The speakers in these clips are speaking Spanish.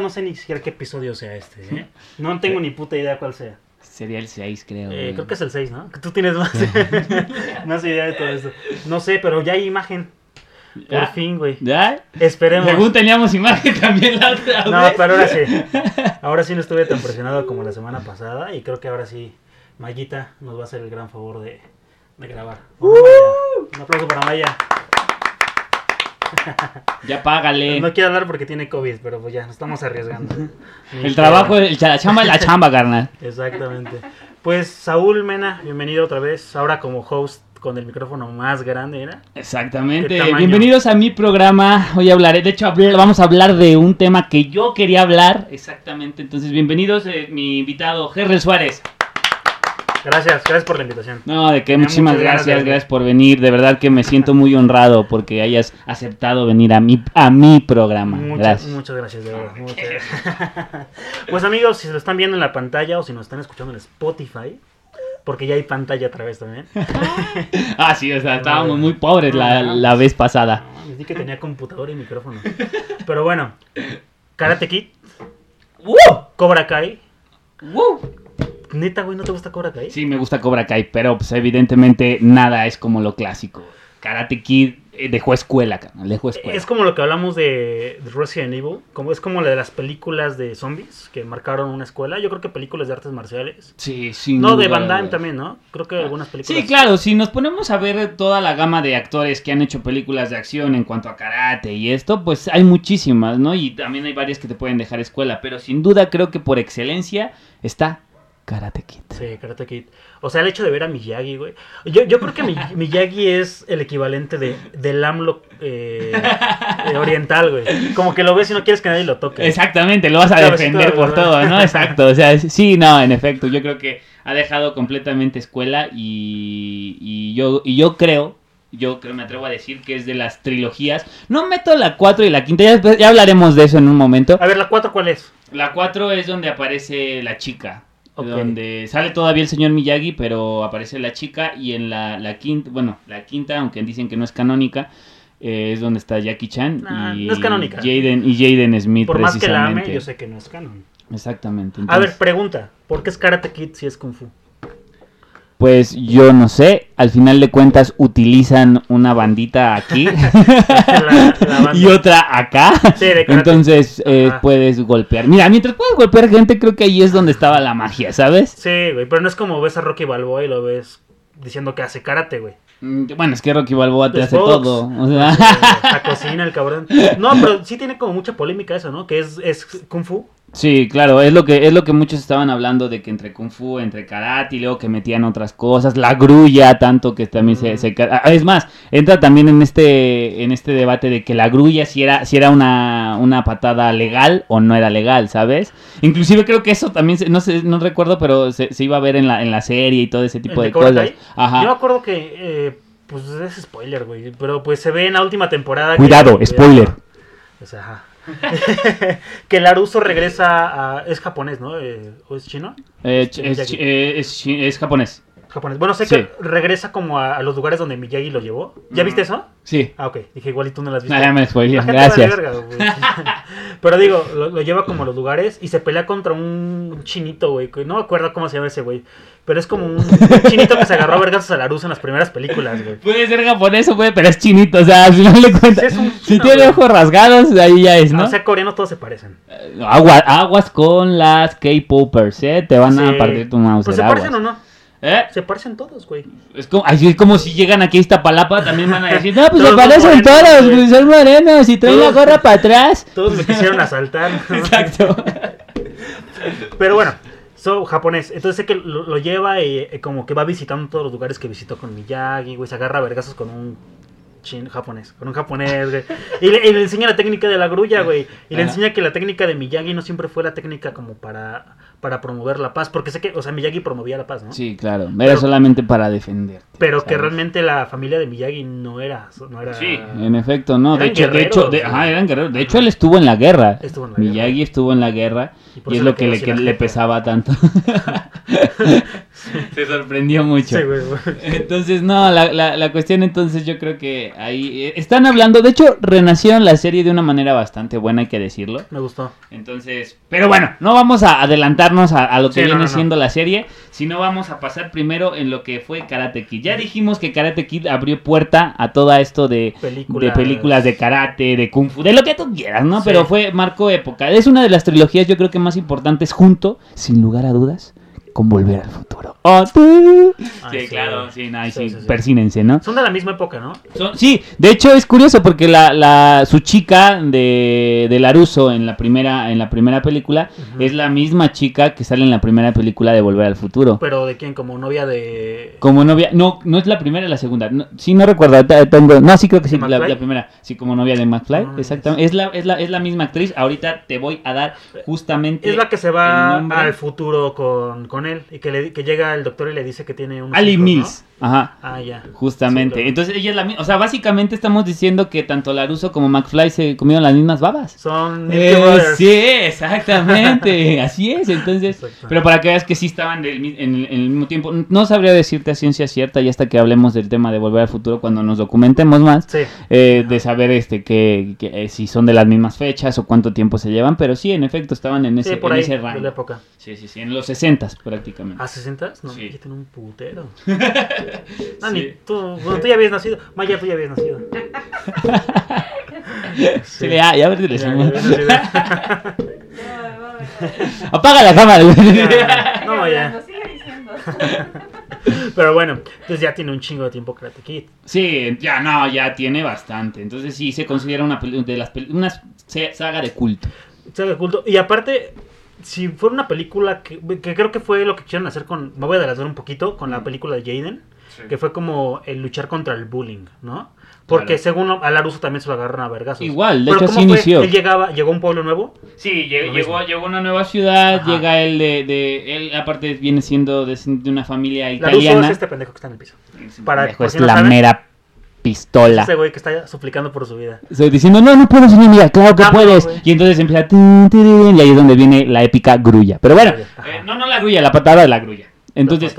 No sé ni siquiera qué episodio sea este, ¿eh? No tengo ni puta idea cuál sea. Sería el 6, creo. Eh, creo que es el 6, ¿no? Tú tienes más, más idea de todo esto. No sé, pero ya hay imagen. Por ¿Ya? fin, güey. ¿Ya? Esperemos. Según teníamos imagen también la otra No, pero ahora sí. Ahora sí no estuve tan presionado como la semana pasada. Y creo que ahora sí, Mayita nos va a hacer el gran favor de, de grabar. Bueno, Un aplauso para Maya. Ya págale. No quiero hablar porque tiene COVID, pero pues ya, nos estamos arriesgando. El trabajo, el la chamba es la chamba, carnal. Exactamente. Pues Saúl Mena, bienvenido otra vez. Ahora como host con el micrófono más grande, ¿era? Exactamente. Bienvenidos a mi programa. Hoy hablaré, de hecho, vamos a hablar de un tema que yo quería hablar. Exactamente. Entonces, bienvenidos, eh, mi invitado, Gerrel Suárez. Gracias, gracias por la invitación. No, de que muchísimas gracias, gracias por venir. De verdad que me siento muy honrado porque hayas aceptado venir a mi, a mi programa. Muchas, Gracias. muchas gracias, de verdad. muchas gracias. Pues amigos, si se lo están viendo en la pantalla o si nos están escuchando en Spotify, porque ya hay pantalla otra vez también. Ah, sí, o sea, estábamos muy pobres la, No, la vez pasada. Les di que tenía computadora y micrófono. Pero bueno, Karate Kid, ¡Woo! Cobra Kai. Neta, güey, ¿no te gusta Cobra Kai? Sí, me gusta Cobra Kai, pero pues evidentemente nada es como lo clásico. Karate Kid eh, dejó escuela, carnal, dejó escuela. Es como lo que hablamos de de Resident Evil, como es como la de las películas de zombies que marcaron una escuela. Yo creo que películas de artes marciales. Sí, sí. No, de Van Damme también, ¿no? Creo que algunas películas. Sí, claro, si nos ponemos a ver toda la gama de actores que han hecho películas de acción en cuanto a karate y esto, pues hay muchísimas, ¿no? Y también hay varias que te pueden dejar escuela, pero sin duda creo que por excelencia está Karate Kid. Sí, Karate Kid. O sea, el hecho de ver a Miyagi, güey. Yo, yo creo que Mi- Miyagi es el equivalente de, del AMLO eh, eh, oriental, güey. Como que lo ves y no quieres que nadie lo toque. Exactamente, lo vas a defender de por todo, ¿no? Exacto, o sea, sí, no, en efecto, yo creo que ha dejado completamente escuela y, y yo, y yo creo, yo creo, me atrevo a decir que es de las trilogías, no meto la 4 y la quinta, ya, ya hablaremos de eso en un momento. A ver, ¿la 4 cuál es? La 4 es donde aparece la chica. Donde sale todavía el señor Miyagi, pero aparece la chica. Y en la, la quinta, bueno, la quinta, aunque dicen que no es canónica, eh, es donde está Jackie Chan Nah, y no es canónica. Jaden, y Jaden Smith. Por más que la ame, yo sé que no es canon. Exactamente. A ver, pregunta. ¿Por qué es Karate Kid si es Kung Fu? Pues yo no sé. Al final de cuentas utilizan una bandita aquí La- la banda. y otra acá. Sí. Entonces eh, puedes golpear. Mira, mientras puedes golpear gente, creo que ahí es donde estaba la magia, ¿sabes? Sí, güey, pero no es como ves a Rocky Balboa y lo ves diciendo que hace karate, güey. Mm, Bueno, es que Rocky Balboa te Es hace todo. O sea, La cocina, el cabrón. No, pero sí tiene como mucha polémica eso, ¿no? Que es, es Kung Fu. Sí, claro, es lo que es lo que muchos estaban hablando de que entre kung fu, entre karate y luego que metían otras cosas, la grulla tanto que también se, Mm. se ah, es más, entra también en este en este debate de que la grulla si era si era una, una patada legal o no era legal, ¿sabes? Inclusive creo que eso también se- no sé, no recuerdo, pero se, se iba a ver en la en la serie y todo ese tipo ¿El de cosas. Ajá. Yo me acuerdo que, eh, pues es spoiler, güey. Pero pues se ve en la última temporada. que- Cuidado, spoiler. O sea, ajá. que Laruso regresa a. Es japonés, ¿no? Eh, ¿O es chino? Eh, es, eh, es japonés. Japonés. Bueno, sé Sí. que regresa como a, a los lugares donde Miyagi lo llevó. ¿Ya Mm. viste eso? Sí. Ah, ok. Dije, igual y tú no las viste. Ah, ya me spoileé, gracias. verga. Pero digo, lo, lo lleva como a los lugares y se pelea contra un chinito, güey. No me acuerdo cómo se llama ese güey. Pero es como un, un chinito que se agarró a vergas a la luz en las primeras películas, güey. Puede ser japonés o puede, pero es chinito, o sea, al final de cuentas. Sí, es un si tiene güey. ojos rasgados, ahí ya es, ¿no? O sea, coreanos todos se parecen. Eh, Agua- aguas con las K-popers, ¿eh? Te van Sí. a partir tu mouse. Pues se parecen o no. ¿Eh? Se parecen todos, güey. Es como, así es como si llegan aquí a Iztapalapa, también van a decir, no, pues se parecen todos, güey. pues son morenos y traen la gorra para atrás. Todos me quisieron asaltar. Exacto. Pero bueno, so, japonés. Entonces sé que lo, lo lleva y eh, como que va visitando todos los lugares que visitó con Miyagi, güey. Se agarra a vergazos con un chin japonés. Con un japonés, güey. Y le, y le enseña la técnica de la grulla, güey. Y le Ajá. enseña que la técnica de Miyagi no siempre fue la técnica como para, para promover la paz. Porque sé que, o sea, Miyagi promovía la paz, ¿no? Sí, claro. Era Pero- solamente para defender. Pero que realmente la familia de Miyagi no era. No era Sí, en efecto, no. De hecho, de hecho, de- ajá, eran guerreros. De hecho, él estuvo en la guerra. Estuvo en la Miyagi guerra. estuvo en la guerra Y es lo que le, que pesaba tanto. Se sorprendió mucho. Sí, güey, güey. Entonces, no, la, la, la cuestión entonces yo creo que ahí eh, están hablando, de hecho, renacieron la serie de una manera bastante buena, hay que decirlo. Me gustó. Entonces, pero bueno, no vamos a adelantarnos a, a lo que Sí, viene no, no. siendo la serie, sino vamos a pasar primero en lo que fue Karate Kid. Ya dijimos que Karate Kid abrió puerta a todo esto de, Películas. de películas de karate, de kung fu, de lo que tú quieras, ¿no? Sí. Pero fue, marcó época. Es una de las trilogías yo creo que más importantes junto, sin lugar a dudas, con Volver al Futuro. ¡Oh! Ay, sí, sí. claro, sí, no, Sí, sí, sí, sí. persínense, ¿no? Son de la misma época, ¿no? Son- sí, de hecho es curioso porque la, la su chica de, de Laruso en la primera en la primera película es la misma chica que sale en la primera película de Volver al Futuro. Pero de quién, como novia de. Como novia, no, no es la primera, la segunda. No, sí, no recuerdo. tengo- no, sí creo que sí, ¿De la, primera. Sí, como novia de McFly, Ah, exactamente. Es la, es, la, es la misma actriz. Ahorita te voy a dar justamente. Es la que se va al futuro con, con él y que, le, que llega el doctor y le dice que tiene un. Ali Mills. Ajá. Ah, ya. Justamente. Sí. Entonces ella es la misma. O sea, básicamente estamos diciendo que tanto Laruso como McFly se comieron las mismas babas. Son Eh, sí, exactamente, así es, entonces, pero para que veas que sí estaban del en, el- en el mismo tiempo, no sabría decirte a ciencia cierta y hasta que hablemos del tema de volver al futuro cuando nos documentemos más, Sí. eh, de saber este que, que, eh, si son de las mismas fechas o cuánto tiempo se llevan, pero sí, en efecto, estaban en ese, Sí, por en ahí, ese de la rango. época. Sí, sí, sí, en los 60 prácticamente. ¿A 60? No, Sí. ya tiene un putero. Ah, Sí. ni tú, bueno, tú ya habías nacido. Maya, tú ya habías nacido. Sí, ya, ya, le Ya, nacido. Apaga la cámara. Ya, no, ya. Pero bueno, entonces ya tiene un chingo de tiempo Karate Kid. Sí, ya no, ya tiene bastante. Entonces sí se considera una de las una saga de culto. Saga de culto. Y aparte, si fuera una película que, que creo que fue lo que quisieron hacer con. Me voy a adelantar un poquito con la película de Jaden. Que fue como el luchar contra el bullying, ¿no? Porque Claro. según a Laruso también se lo agarran a vergazos. Igual, de Pero hecho ¿cómo así fue? inició. Él llegaba, llegó a un pueblo nuevo. Sí, llegó, mismo. llegó a una nueva ciudad, Ajá. llega él de, de- él aparte viene siendo de, de una familia Laruso italiana. es este pendejo que está en el piso. Para- pendejo, es si no la saben, mera pistola. Ese güey que está suplicando por su vida. Estoy diciendo, no, no puedo, señor, mira, claro que Ah, puedes. güey. Y entonces empieza, y ahí es donde viene la épica grulla. Pero bueno, eh, no, no la grulla, la patada de la grulla. Entonces.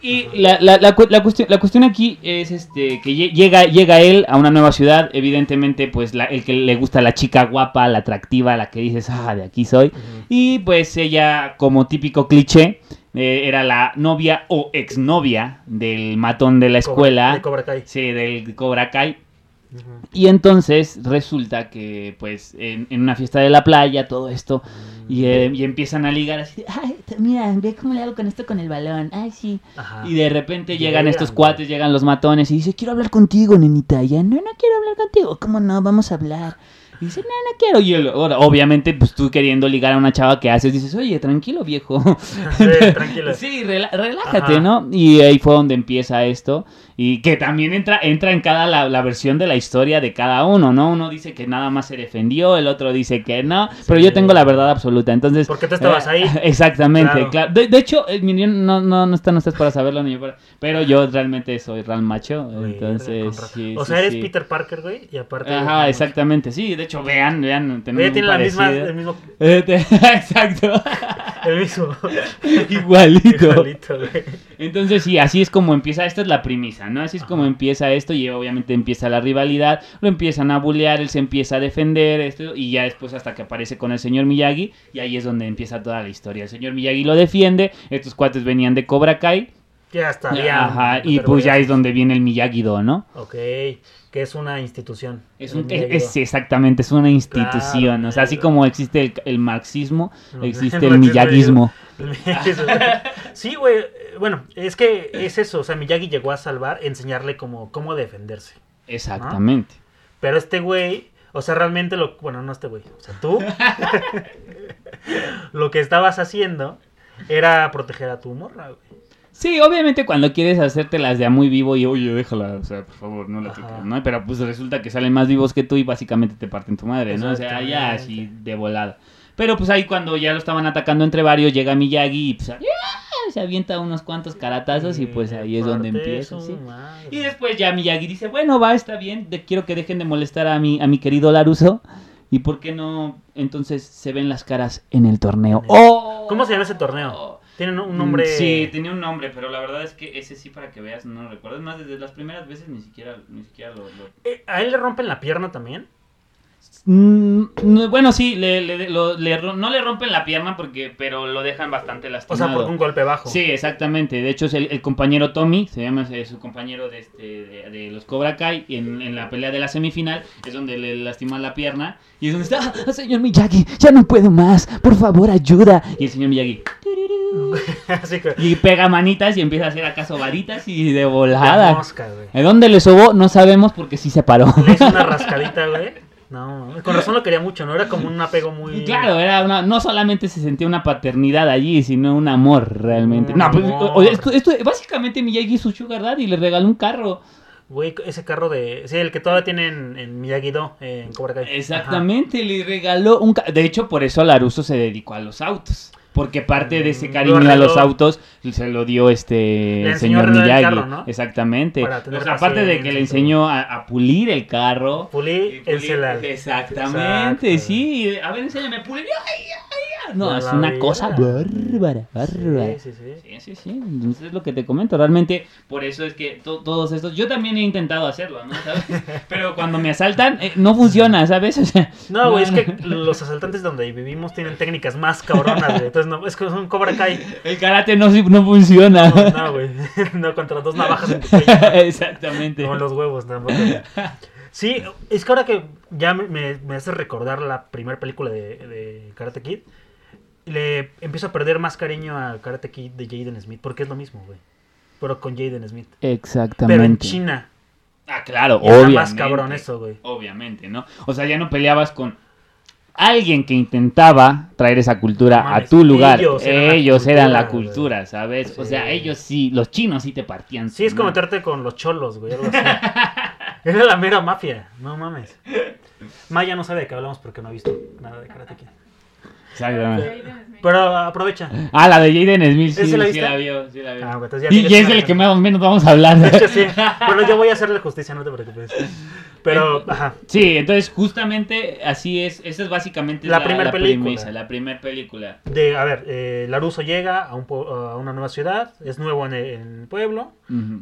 Y la, la, la, la cuestión, la cuestión aquí es este que lle- llega, llega él a una nueva ciudad, evidentemente pues la- el que le gusta la chica guapa, la atractiva, la que dices, ah, de aquí soy. Y pues ella, como típico cliché, eh, era la novia o exnovia del matón de la escuela. de Cobra Kai. Sí, del Cobra Kai. Y entonces resulta que pues en, en una fiesta de la playa, todo esto, y, eh, y empiezan a ligar así, de, ay, mira, ve cómo le hago con esto con el balón, ay, sí. Ajá. Y de repente Llegan, llegan estos cuates, llegan los matones y dice, quiero hablar contigo, nenita. Y ella, no, no quiero hablar contigo. ¿Cómo no? Vamos a hablar. Y dice, no, no quiero. Y él, ahora, obviamente, pues tú queriendo ligar a una chava que haces, dices, oye, tranquilo, viejo. Sí, tranquilo. Sí, relájate, Ajá. ¿no? Y ahí fue donde empieza esto. Y que también entra, entra en cada la, la versión de la historia de cada uno, ¿no? Uno dice que nada más se defendió, el otro dice que no, pero yo tengo la verdad absoluta. Entonces. Porque tú estabas eh, ahí. Exactamente, Claro. claro. De, de hecho, eh, no, no, no, está, no estás para saberlo ni yo para- Pero yo realmente soy real macho. Entonces. sí, o sea, eres. Peter Parker, güey, y aparte... Ajá, exactamente. Sí, de hecho, vean, vean. tenemos Ella tiene la misma, parecido. el mismo, Eh, te- Exacto. el mismo. Igualito. Igualito, güey. Entonces sí, así es como empieza, esta es la premisa, ¿no? Así es como empieza esto y obviamente empieza la rivalidad, lo empiezan a bullear, él se empieza a defender, esto, y ya después hasta que aparece con el señor Miyagi, y ahí es donde empieza toda la historia. El señor Miyagi lo defiende, estos cuates venían de Cobra Kai, Ya está, ya. ajá, y pues ya es donde viene el Miyagi-Do, ¿no? Ok, que es una institución. Es, El un, Miyagi-Do. es, es exactamente, es una institución, Claro, o sea, así como existe el, el marxismo, No, existe no el existe el miyaguismo. Sí, güey. eh, Bueno, es que es eso. O sea, Miyagi llegó a salvar, enseñarle cómo, cómo defenderse. Exactamente. Pero este güey, o sea, realmente lo. Bueno, no este güey. O sea, tú. lo que estabas haciendo era proteger a tu morra, güey. Sí, obviamente cuando quieres hacerte las de a muy vivo y oye, déjala, o sea, por favor, no la toques, ¿no? Pero pues resulta que salen más vivos que tú y básicamente te parten tu madre, ¿no? O sea, ya así de volada. Pero pues ahí cuando ya lo estaban atacando entre varios, llega Miyagi y pues ¡ah! se avienta unos cuantos caratazos y pues ahí es donde empieza, ¿sí? Y después ya Miyagi dice, bueno, va, está bien, de- quiero que dejen de molestar a mi, a mi querido Laruso. ¿Y por qué no entonces se ven las caras en el torneo? ¡Oh! ¿Cómo se llama ese torneo? Tienen un nombre. Mm, Sí, tenía un nombre, pero la verdad es que ese sí, para que veas, no lo recuerdo. Más, desde las primeras veces ni siquiera, ni siquiera lo... lo- Eh, ¿A él le rompen la pierna también? Mm, no, bueno, sí, le, le- lo- le ro- no le rompen la pierna, porque pero lo dejan bastante O lastimado. sea, por un golpe bajo. Sí, exactamente. De hecho, es el, el compañero Tommy, se llama su compañero de, este, de, de los Cobra Kai, y en, en la pelea de la semifinal es donde le lastima la pierna. Y es donde está, "Ah, señor Miyagi, ya no puedo más, por favor, ayuda. Y el señor Miyagi, Así que. y pega manitas y empieza a hacer acaso varitas y de La volada. mosca, güey. ¿De dónde le sobó? No sabemos porque sí se paró. Le hizo una rascadita, güey. No, con razón lo quería mucho, ¿no? Era como un apego muy. Claro, era una, no solamente se sentía una paternidad allí, sino un amor realmente. Un no, pues, amor. esto, esto, básicamente Miyagi es su sugar daddy, le regaló un carro. Güey, ese carro de. Sí, el que todavía tienen en Miyagi-Do, en Cobra Kai. Exactamente, le regaló un carro. De hecho, por eso Laruso se dedicó a los autos. Porque parte de ese Mm, cariño lo a los autos se lo dio este el señor el Miyagi. carro, ¿no? Exactamente. O sea, aparte de que le enseñó a, a pulir el carro. Pulir- encelado. Exactamente, Exacto. sí. A ver, enséñame, pulir. Ay, ay, ay. No, La es una vida. cosa bárbara, bárbara. Sí, sí, sí. Sí, sí, sí. Entonces es lo que te comento. Realmente, por eso es que to- todos estos. Yo también he intentado hacerlo, ¿no? ¿Sabes? Pero cuando me asaltan, eh, no funciona, ¿sabes? O sea. No, güey, es que los asaltantes donde vivimos tienen técnicas más cabronas, güey. Entonces, no, es que es un Cobra Kai. El karate no, no funciona. No, güey. No, contra dos navajas en tu cuello. Exactamente. Como los huevos, tampoco. Sí, es que ahora que ya me, me- hace recordar la primera película de, de Karate Kid, le empiezo a perder más cariño al Karate Kid de Jaden Smith, porque es lo mismo, güey. Pero con Jaden Smith. Exactamente. Pero en China. Ah, claro, Y era obviamente. más cabrón eso, güey. Obviamente, ¿no? O sea, ya no peleabas con alguien que intentaba traer esa cultura a tu lugar. ellos Ellos, eran la eran la cultura, ¿sabes? O sea, ellos sí, los chinos sí te partían. Sí, es como meterte con los cholos, güey. Algo así. Era la mera mafia. No mames. Maya no sabe de qué hablamos porque no ha visto nada de Karate Kid. Exactamente. Pero aprovecha. Ah, la de Jaden Smith, sí, ¿Ese la sí la vio, sí la vio. Ah, y, es el que más o menos vamos a hablar. De hecho, sí. Bueno, yo voy a hacerle justicia, no te preocupes. Pero, ajá. Sí, entonces justamente así es, esa es básicamente La primer película. premisa, la primera película. De, a ver, eh, Laruso llega a, un a una nueva ciudad, es nuevo en el, en el pueblo,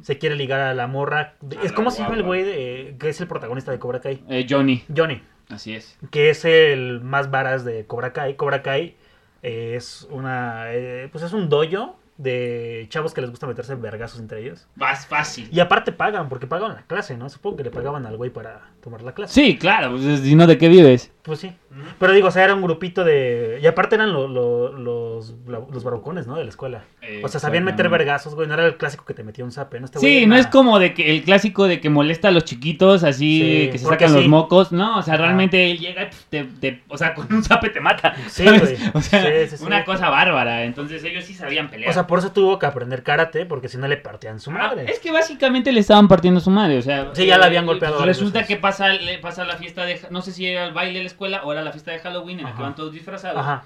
se quiere ligar a la morra. A es la como se llama el güey de- que es el protagonista de Cobra Kai? Eh, Johnny, Johnny, así es. que es el más varas de Cobra Kai. Cobra Kai es una, eh, pues es un dojo de chavos que les gusta meterse vergazos entre ellos. Más fácil. Y aparte pagan, porque pagan la clase, ¿no? Supongo que le pagaban al güey para tomar la clase. Sí, claro, pues si no, ¿de qué vives? Pues sí. Pero digo, o sea, era un grupito de... Y aparte eran lo- lo- los, los barrocones, ¿no? De la escuela. O sea, sabían meter vergazos, güey. No era el clásico que te metía un zape, ¿no? Este Sí, no es como de que el clásico de que molesta a los chiquitos así, Sí, que se sacan los mocos. No, o sea, realmente él llega y pf, te, te- o sea, con un zape te mata. Sí, güey. O sea, Sí, una cosa bárbara. Entonces ellos sí sabían pelear. O sea, por eso tuvo que aprender karate, porque si no le partían su Ah, madre. es que básicamente le estaban partiendo su madre, o sea... Sí, ya la eh, habían golpeado varias Resulta veces. que pasa, le pasa la fiesta de... No sé si era el baile de la escuela o era la fiesta de Halloween en la que Ajá. van todos disfrazados. Ajá.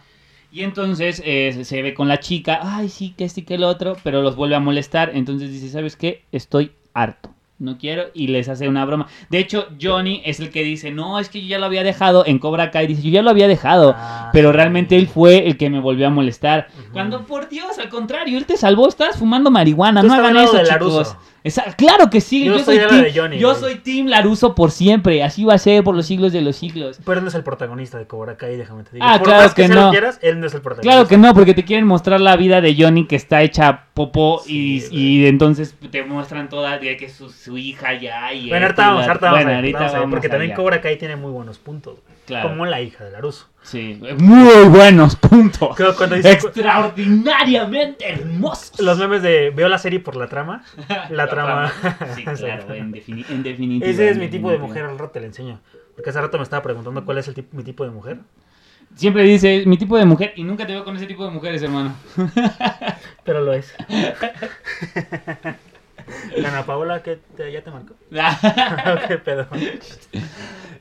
Y entonces eh, se- ve con la chica, ay, sí, que este que el otro, pero los vuelve a molestar. Entonces dice, ¿sabes qué? Estoy harto. No quiero. Y les hace una broma. De hecho, Johnny es el que dice, no, es que yo ya lo había dejado. En Cobra Kai dice, yo ya lo había dejado. Ah, pero realmente él fue el que me volvió a molestar. Cuando, por Dios, al contrario, él te salvó. Estabas fumando marihuana. No estás hagan eso, chicos. Laruso. Esa- claro que sí. Yo Yo, soy, team, de Johnny, yo soy Team Laruso por siempre. Así va a ser por los siglos de los siglos. Pero él no es el protagonista de Cobra Kai, déjame te digo. Ah, por claro más que, no. quieras, él no es el protagonista. Claro que no, porque te quieren mostrar la vida de Johnny que está hecha popó y, Sí, y entonces te muestran toda que es su, su hija ya y Bueno, y vamos, ahorita vamos bueno, ahorita vamos a ver, vamos porque también. Cobra Kai tiene muy buenos puntos. Claro. Como la hija de Laruso. Sí, muy buenos puntos. Creo cuando dice- Extraordinariamente hermosos. Los memes de veo la serie por la trama. La, trama. Sí, claro, en, defini- en definitiva. Ese es mi tipo de mujer, al rato te lo enseño. Porque hace rato me estaba preguntando cuál es el mi tipo de mujer. Siempre dice mi tipo de mujer y nunca te veo con ese tipo de mujeres, hermano. Pero lo es. Ana Paola, ¿qué te- ya te marcó? ¿Qué pedo?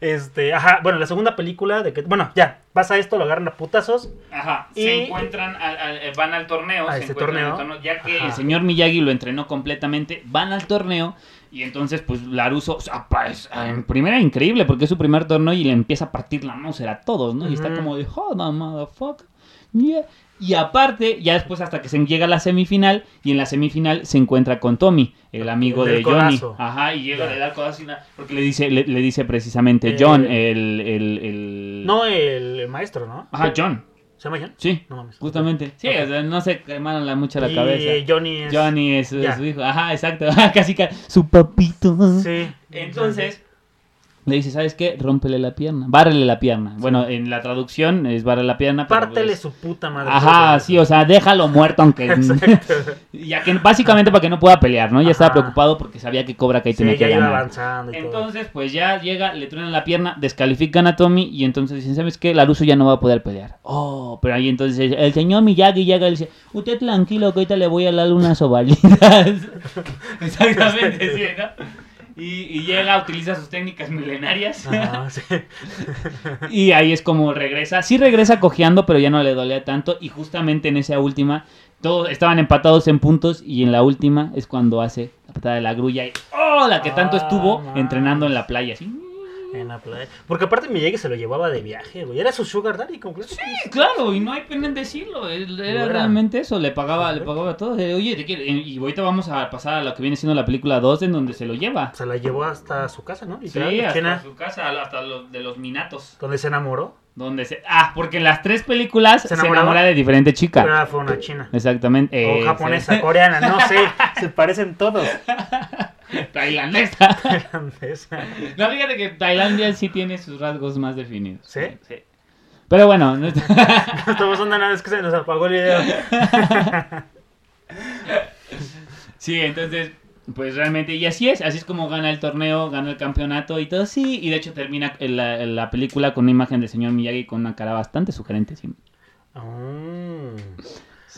Este, ajá, bueno, la segunda película de que, bueno, ya, pasa esto, lo agarran a putazos. Ajá, Y- se encuentran, al- al- eh, van al torneo, A se ese torneo. ya que Ajá. el señor Miyagi lo entrenó completamente, van al torneo y entonces pues Laruso, o sea, pues, en primera increíble porque es su primer torneo y le empieza a partir la Mauser a todos, ¿no? Y está como de, on, motherfucker. Yeah. Y aparte, ya después hasta que se llega a la semifinal, y en la semifinal se encuentra con Tommy, el amigo de Johnny. codazo. Ajá, y llega, Ya. le da el codazo y nada, porque le dice, le, le dice precisamente Eh, John, el, el, el... No el, maestro, ¿no? Ajá, John. ¿Se llama John? Sí, No mames. justamente. Sí, Ok. o sea, no se quemaron la, mucho la Y cabeza. Johnny es. Johnny es, su hijo. Ajá, exacto. casi, casi su papito. Sí. Entonces, le dice, ¿sabes qué? Rómpele la pierna. Bárrele la pierna. Bueno, en la traducción es bárrele la pierna. Pártele su puta madre. Ajá, sí, o sea, déjalo muerto aunque... Ya que básicamente para que no pueda pelear, ¿no? Ya estaba preocupado porque sabía que Cobra Kai Sí, tenía ya que iba ganar. avanzando y todo. Entonces, pues ya llega, le truenan la pierna, descalifican a Tommy y entonces dicen, ¿sabes qué? Laruso ya no va a poder pelear. Oh, pero ahí entonces el señor Miyagi llega y dice, usted tranquilo que ahorita le voy a dar unas ovalitas. Exactamente, sí, ¿no? Y, y llega, utiliza sus técnicas milenarias. Ajá, sí. Y ahí es como regresa. Sí regresa cojeando, pero ya no le dolía tanto. Y justamente en esa última, todos estaban empatados en puntos. Y en la última es cuando hace la patada de la grulla. Y, ¡Oh! La que tanto Ah, estuvo entrenando en la playa. Así. En la playa. Porque aparte Miyagi se lo llevaba de viaje, güey. Era su sugar daddy completo. Sí, claro, y no hay pena en decirlo. Era realmente eso. Le pagaba, le pagaba todo. Oye. Y ahorita vamos a pasar a lo que viene siendo la película 2, en donde se lo lleva. Se la llevó hasta su casa, ¿no? Sí, Literal, hasta China, su casa, hasta los de los minatos. donde se enamoró. Donde se... Ah, porque en las tres películas ¿Se enamora de diferente chica. Pero fue una china. Exactamente. O eh, japonesa, sí. coreana, no sé. Se parecen todos. Tailandesa. Tailandesa. No, fíjate que Tailandia sí tiene sus rasgos más definidos. ¿Sí? Sí. Pero bueno, no- estamos onda nada, es que se nos apagó el video. sí, entonces, pues realmente, y así es, así es como gana el torneo, gana el campeonato y todo, sí, y de hecho termina la, película con una imagen del señor Miyagi con una cara bastante sugerente, sí.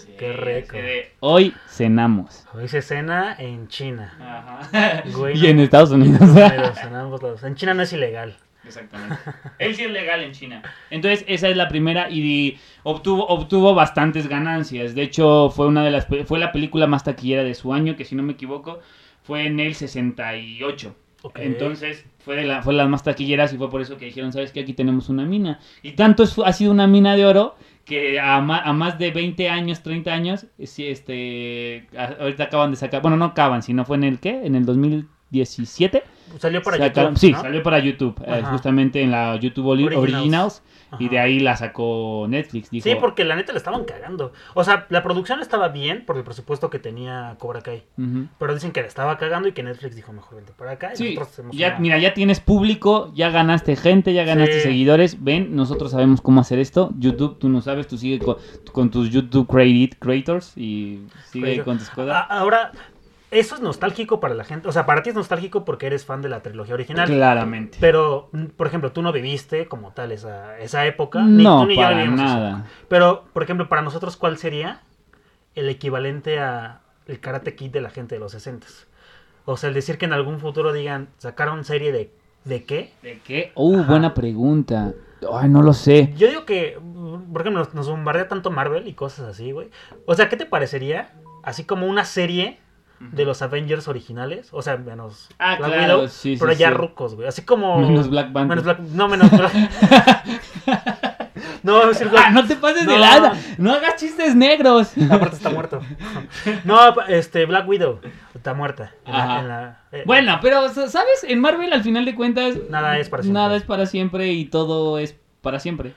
Mm. Qué rico. así de, Hoy cenamos. Hoy se cena en China. Ajá. Güey, y no. en Estados Unidos. Pero cenamos todos. En China no es ilegal. Exactamente. Él sí es legal en China. Entonces, esa es la primera y obtuvo, obtuvo bastantes ganancias. De hecho, fue una de las fue la película más taquillera de su año, que si no me equivoco, fue en el 68. Ok. Entonces, fue de la, fue las más taquilleras y fue por eso que dijeron, ¿sabes qué? Aquí tenemos una mina. Y tanto es- ha sido una mina de oro que a, a más de 20 años, 30 años, sí, este, ahorita acaban de sacar, bueno, no acaban, sino fue en el ¿qué? En el 2017. Salió para Sacaron- YouTube. Sí, ¿no? salió para YouTube, eh, justamente en la YouTube Originals. Originals, y de ahí la sacó Netflix. Dijo, Sí, porque la neta le estaban cagando. O sea, la producción estaba bien por el presupuesto que tenía Cobra Kai. Pero dicen que le estaba cagando y que Netflix dijo mejor vente para acá. Y Sí, nosotros ya, una- mira, ya tienes público, ya ganaste gente, ya ganaste Sí. seguidores. Ven, nosotros sabemos cómo hacer esto. YouTube, tú no sabes, tú sigue con, con tus YouTube creators y sigue con tus cosas. Ahora, eso es nostálgico para la gente. O sea, para ti es nostálgico porque eres fan de la trilogía original. Claramente. Pero, mm, por ejemplo, tú no viviste como tal esa, esa época. ni No, tú ni yo para vivimos esa nada. época. Pero, por ejemplo, para nosotros, ¿cuál sería el equivalente a el Karate Kid de la gente de los 60 O sea, el decir que en algún futuro digan, sacaron serie de, ¿de qué? ¿De qué? Uh, Ajá. buena pregunta. Ay, no lo sé. Yo digo que, mm, por ejemplo, nos, nos bombardea tanto Marvel y cosas así, güey. O sea, ¿qué te parecería? Así como una serie de los Avengers originales. O sea, menos Ah, Black claro, Widow, sí, sí, pero ya sí. rucos, güey. Así como... Menos Black Panther. Menos Black- No, menos Black... no, decir Black... Ah, no te pases de lado. No hagas chistes negros. Aparte está muerto. No, este, Black Widow está muerta. En la- Ajá. en la- eh, Bueno, pero ¿sabes? En Marvel al final de cuentas Nada es para siempre. Nada es para siempre y todo es para siempre.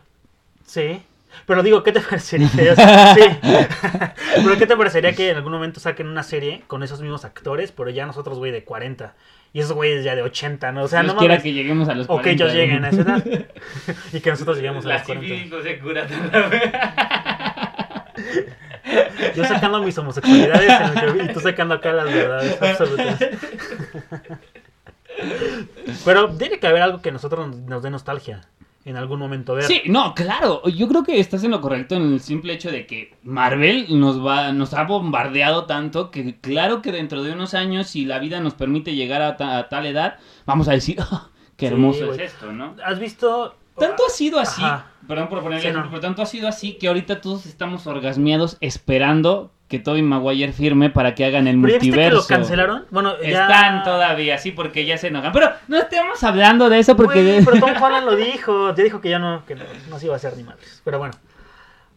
Sí. Pero digo, ¿qué te parecería? O sea, sí. pero ¿qué te parecería que en algún momento saquen una serie con esos mismos actores, pero ya nosotros, güey, de 40? Y esos güeyes ya de 80, ¿no? O sea, Dios no quiera mames. que lleguemos a los O que 40. ellos lleguen a esa edad. y que nosotros lleguemos a La los 40. sífilis no se cura. Yo sacando mis homosexualidades en el que- y tú sacando acá las verdades absolutas. Pero tiene que haber algo que a nosotros nos, nos dé nostalgia en algún momento ver. Sí, no, claro. Yo creo que estás en lo correcto en el simple hecho de que Marvel nos va, nos ha bombardeado tanto que claro que dentro de unos años, si la vida nos permite llegar a, ta- a tal edad, vamos a decir, "Ah, qué hermoso es esto, ¿no? ¿Has visto? Tanto ha sido así, Ajá. perdón por ponerle Sí, ejemplo, no. pero tanto ha sido así que ahorita todos estamos orgasmeados esperando que Tobey Maguire firme para que hagan el ¿Pero ya viste que lo multiverso. cancelaron? Bueno, ya... Están todavía, sí, porque ya se enojan. Pero no estemos hablando de eso porque... Güey, pero Tom Holland lo dijo. Ya dijo que ya no, que no, no se iba a hacer ni madres. Pero bueno.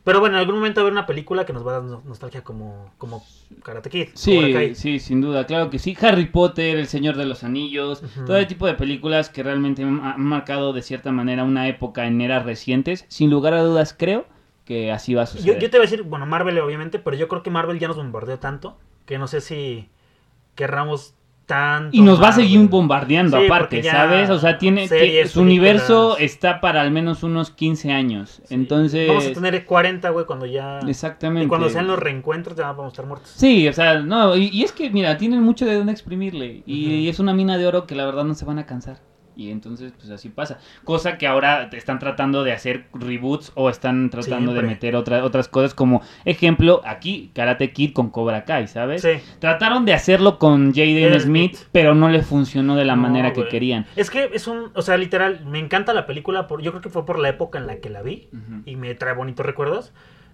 Pero bueno, en algún momento va a haber una película que nos va a dar no- nostalgia como, como Karate Kid. Sí, sí, sin duda, claro que sí. Harry Potter, El Señor de los Anillos, todo el tipo de películas que realmente han han marcado de cierta manera una época en eras recientes. Sin lugar a dudas, creo que así va a Yo, suceder. yo te voy a decir, bueno, Marvel obviamente, pero yo creo que Marvel ya nos bombardeó tanto que no sé si querramos tanto. Y nos va a seguir bombardeando Sí, aparte, ¿sabes? O sea, tiene, series, su universo está para al menos unos 15 años. Sí. Entonces, Vamos a tener 40, güey, cuando ya. exactamente. Y cuando sean los reencuentros ya vamos a estar muertos. Sí, o sea, no, y, y es que, mira, tienen mucho de dónde exprimirle. Y es una mina de oro que la verdad no se van a cansar. Y entonces, pues así pasa. Cosa que ahora están tratando de hacer reboots o están tratando de meter otra- otras cosas como ejemplo, aquí Karate Kid con Cobra Kai, ¿sabes? Sí. Trataron de hacerlo con Jaden Jaden Smith, Smith. pero no le funcionó de la No, manera que querían. Es que es un. O sea, literal, me encanta la película. Por, yo creo que fue por la época en la que la vi. Y me trae bonitos recuerdos.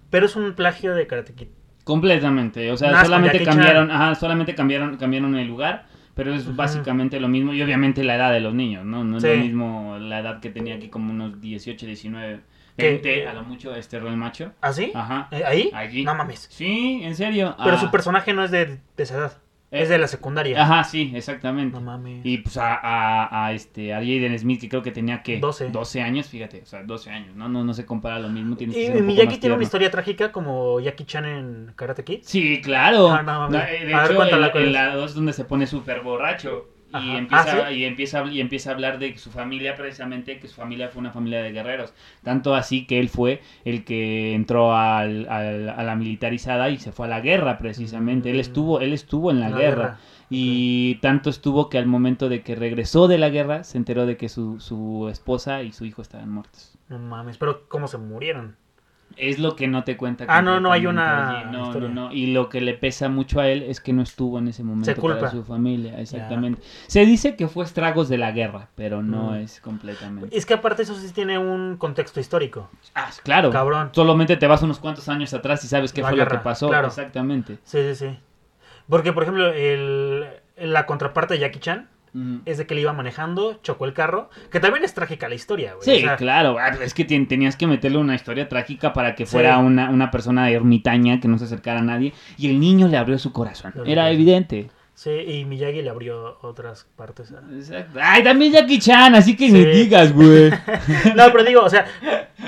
Pero es un plagio de Karate Kid. Completamente, o sea, solamente cambiaron, ajá, solamente cambiaron, cambiaron el lugar, pero es básicamente lo mismo y obviamente la edad de los niños, ¿no? No es Sí. lo mismo la edad que tenía aquí como unos 18, 19, ¿Qué? 20, a lo mucho este rol macho. ¿Ah, sí? Ajá. ¿Eh, ¿Ahí? Allí. No mames. Sí, en serio. Pero Ah, su personaje no es de, de esa edad. Es de la secundaria. Ajá, sí, exactamente. No mames. Y pues a, a, a este a Jaden Smith que creo que tenía que 12. años, fíjate, o sea, 12 años, no no no se compara lo mismo, tienes que Y ser un Miyagi tiene una historia trágica como Jackie Chan en Karate Kid. Sí, claro. Ah, no, No, mames. eh, de A ver, hecho, cuéntala, en, la 2 donde se pone súper borracho y Ajá. empieza, Ah, ¿sí? y, empieza, a- y empieza a hablar de su familia, precisamente, que su familia fue una familia de guerreros. Tanto así que él fue el que entró al- al- a la militarizada y se fue a la guerra, precisamente. Él Mm. estuvo, él estuvo en la, La guerra. guerra. Y tanto estuvo que al momento de que regresó de la guerra, se enteró de que su, su esposa y su hijo estaban muertos. No mames, pero cómo se murieron. Es lo que no te cuenta. Ah, no, no hay una allí. No, historia. no, no. Y lo que le pesa mucho a él es que no estuvo en ese momento Se culpa. para su familia. Exactamente. Se dice que fue estragos de la guerra, pero no Mm. es completamente. Es que aparte eso sí tiene un contexto histórico. Ah, claro. Cabrón. Solamente te vas unos cuantos años atrás y sabes qué La fue lo que pasó. claro. Exactamente. Sí, sí, sí. Porque, por ejemplo, el, la contraparte de Jackie Chan Es de que le iba manejando, chocó el carro, que también es trágica la historia, güey. Sí, O sea, claro. Ah, Es que tenías que meterle una historia trágica para que Sí. fuera una, una persona ermitaña que no se acercara a nadie. Y el niño le abrió su corazón. Era evidente. Sí, y Miyagi le abrió otras partes. a- Exacto. Ay, también Jackie Chan, así que Sí. ni digas, güey. No, pero digo, o sea,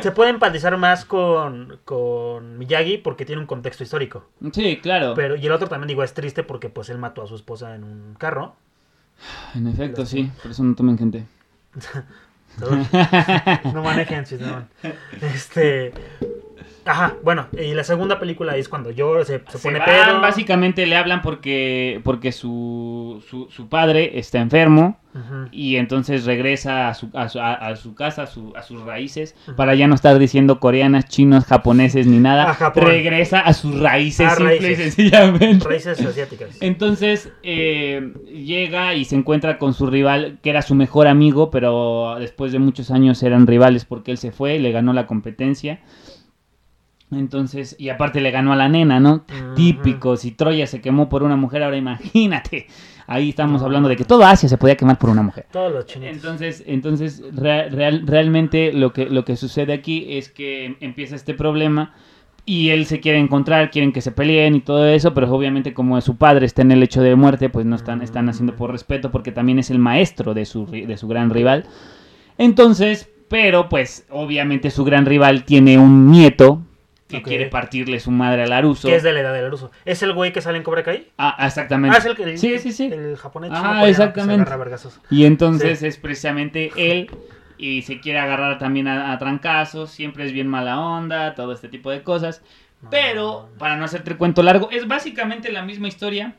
se puede empatizar más con, con Miyagi porque tiene un contexto histórico. Sí, claro. Pero, y el otro también, digo, es triste porque pues él mató a su esposa en un carro. En efecto, sí. Por eso no tomen gente. No manejen, si no. Este. Ajá, bueno, y la segunda película es cuando yo se, se Se pone van, pedo. básicamente le hablan porque, porque su, su, su padre está enfermo y entonces regresa a su, a su, a- a su casa, a, su- a sus raíces, para ya no estar diciendo coreanas, chinos, japoneses ni nada. Regresa a sus raíces, simple y raíces. sencillamente. Raíces asiáticas. Entonces eh, llega y se encuentra con su rival, que era su mejor amigo, pero después de muchos años eran rivales porque él se fue y le ganó la competencia. Entonces, y aparte le ganó a la nena, ¿no? Típico, si Troya se quemó por una mujer, ahora imagínate. Ahí estamos hablando de que todo Asia se podía quemar por una mujer. Todos los chinitos. Entonces, entonces rea- real- realmente lo que, lo que sucede aquí es que empieza este problema y él se quiere encontrar, quieren que se peleen y todo eso, pero obviamente como su padre está en el hecho de muerte, pues no están, están haciendo por respeto porque también es el maestro de su, de su gran rival. Entonces, pero pues obviamente su gran rival tiene un nieto que quiere partirle su madre a Laruso. que es de la edad del ruso. ¿Es el güey que sale en Cobra Kai? Ah, exactamente. Ah, es el que. Sí, sí, sí. El japonés. Que se exactamente. Y entonces Sí. es precisamente él y se quiere agarrar también a, a trancazos, siempre es bien mala onda, todo este tipo de cosas. Pero, para no hacerte el cuento largo, es básicamente la misma historia.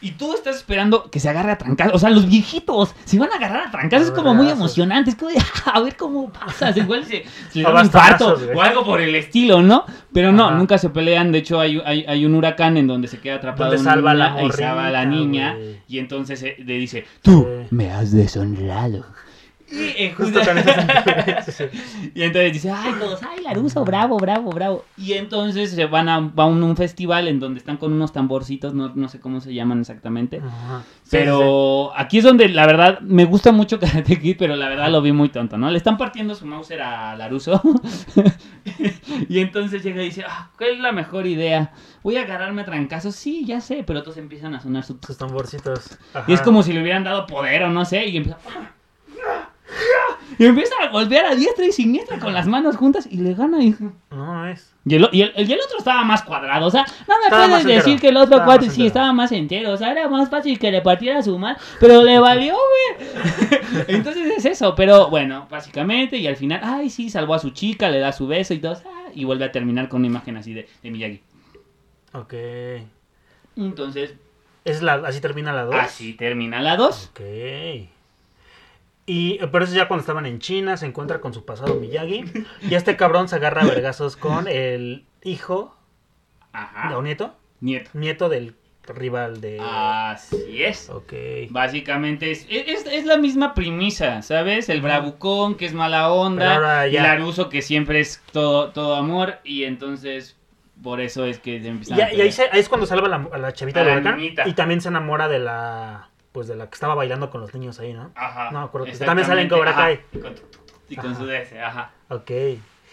Y tú estás esperando que se agarre a trancazos. O sea, los viejitos se van a agarrar a trancazos. Es como muy emocionante. Es como de, a ver cómo pasa. Igual se, se le da un infarto o algo por el estilo, ¿no? Pero no, Ajá. nunca se pelean. De hecho, hay, hay, hay un huracán en donde se queda atrapado Donde salva a la niña y salva a la niña. Y entonces eh, le dice, tú Sí. me has deshonrado. Y, eh, Justo con y entonces dice, ay, todos, ay, Laruso, bravo, bravo, bravo. Y entonces se van a, va a un, festival en donde están con unos tamborcitos, no, no sé cómo se llaman exactamente. Ajá. Sí, Pero aquí es donde la verdad me gusta mucho Karate Kid, pero la verdad lo vi muy tonto, ¿no? Le están partiendo su Mauser a Laruso. y entonces llega y dice, ah, ¿cuál es la mejor idea? Voy a agarrarme a trancazos. Sí, ya sé, pero todos empiezan a sonar. Sus tamborcitos. Y es como si le hubieran dado poder o no sé, y empieza... Y empieza a golpear a diestra y siniestra con las manos juntas y le gana. Y, No, es. y el, y el- y el otro estaba más cuadrado. O sea, no me Estaba puedes decir entero. que el otro cuate sí estaba más entero. O sea, era más fácil que le partiera su mal. Pero le valió, güey. Entonces es eso. Pero bueno, básicamente. Y al final, ay, sí, salvó a su chica, le da su beso y todo. ah, y vuelve a terminar con una imagen así de, de Miyagi. Ok. Entonces, Es la, así termina la 2. así termina la 2. Ok. Y pero eso ya cuando estaban en China, se encuentra con su pasado Miyagi. Y este cabrón se agarra a vergazos con el hijo, Ajá. o nieto, Nieto. nieto del rival de... Así es. Ok. Básicamente es, es, es la misma premisa, ¿sabes? El bravucón que es mala onda, y ya- Laruso que siempre es todo, todo amor, y entonces por eso es que se Y, empiezan a ya- y ahí, pelear. se- ahí es cuando salva a la, a la chavita A del la. Y también se enamora de la... Pues de la que estaba bailando con los niños ahí, ¿no? Ajá. No, me acuerdo que también sale en Cobra Kai. Y con, y con Ajá. su DS, ajá. Ok.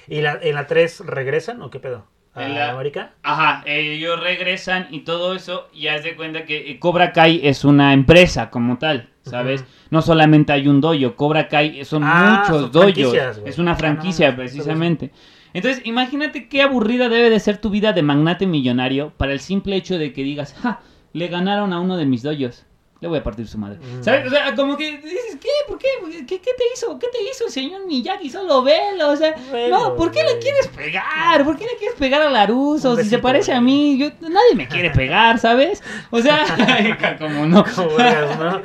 ¿Y la, en la 3 regresan o qué pedo? ¿A En la- América? Ajá, ellos regresan y todo eso, y haz de cuenta que eh, Cobra Kai es una empresa como tal, ¿sabes? No solamente hay un dojo, Cobra Kai son Ah, muchos son güey. es una Ah, no, franquicia no, precisamente. Entonces, imagínate qué aburrida debe de ser tu vida de magnate millonario para el simple hecho de que digas, ja, le ganaron a uno de mis dojos. Le voy a partir su madre. Mm. ¿Sabes? O sea, como que dices, ¿qué? ¿Por qué? ¿Qué, qué te hizo? ¿Qué te hizo el señor Miyagi? Solo velo. O sea, no, ¿por qué le quieres pegar? ¿Por qué le quieres pegar a Laruso? Si se parece a mí, yo, nadie me quiere pegar, ¿sabes? O sea, como no. Como vergas, ¿no?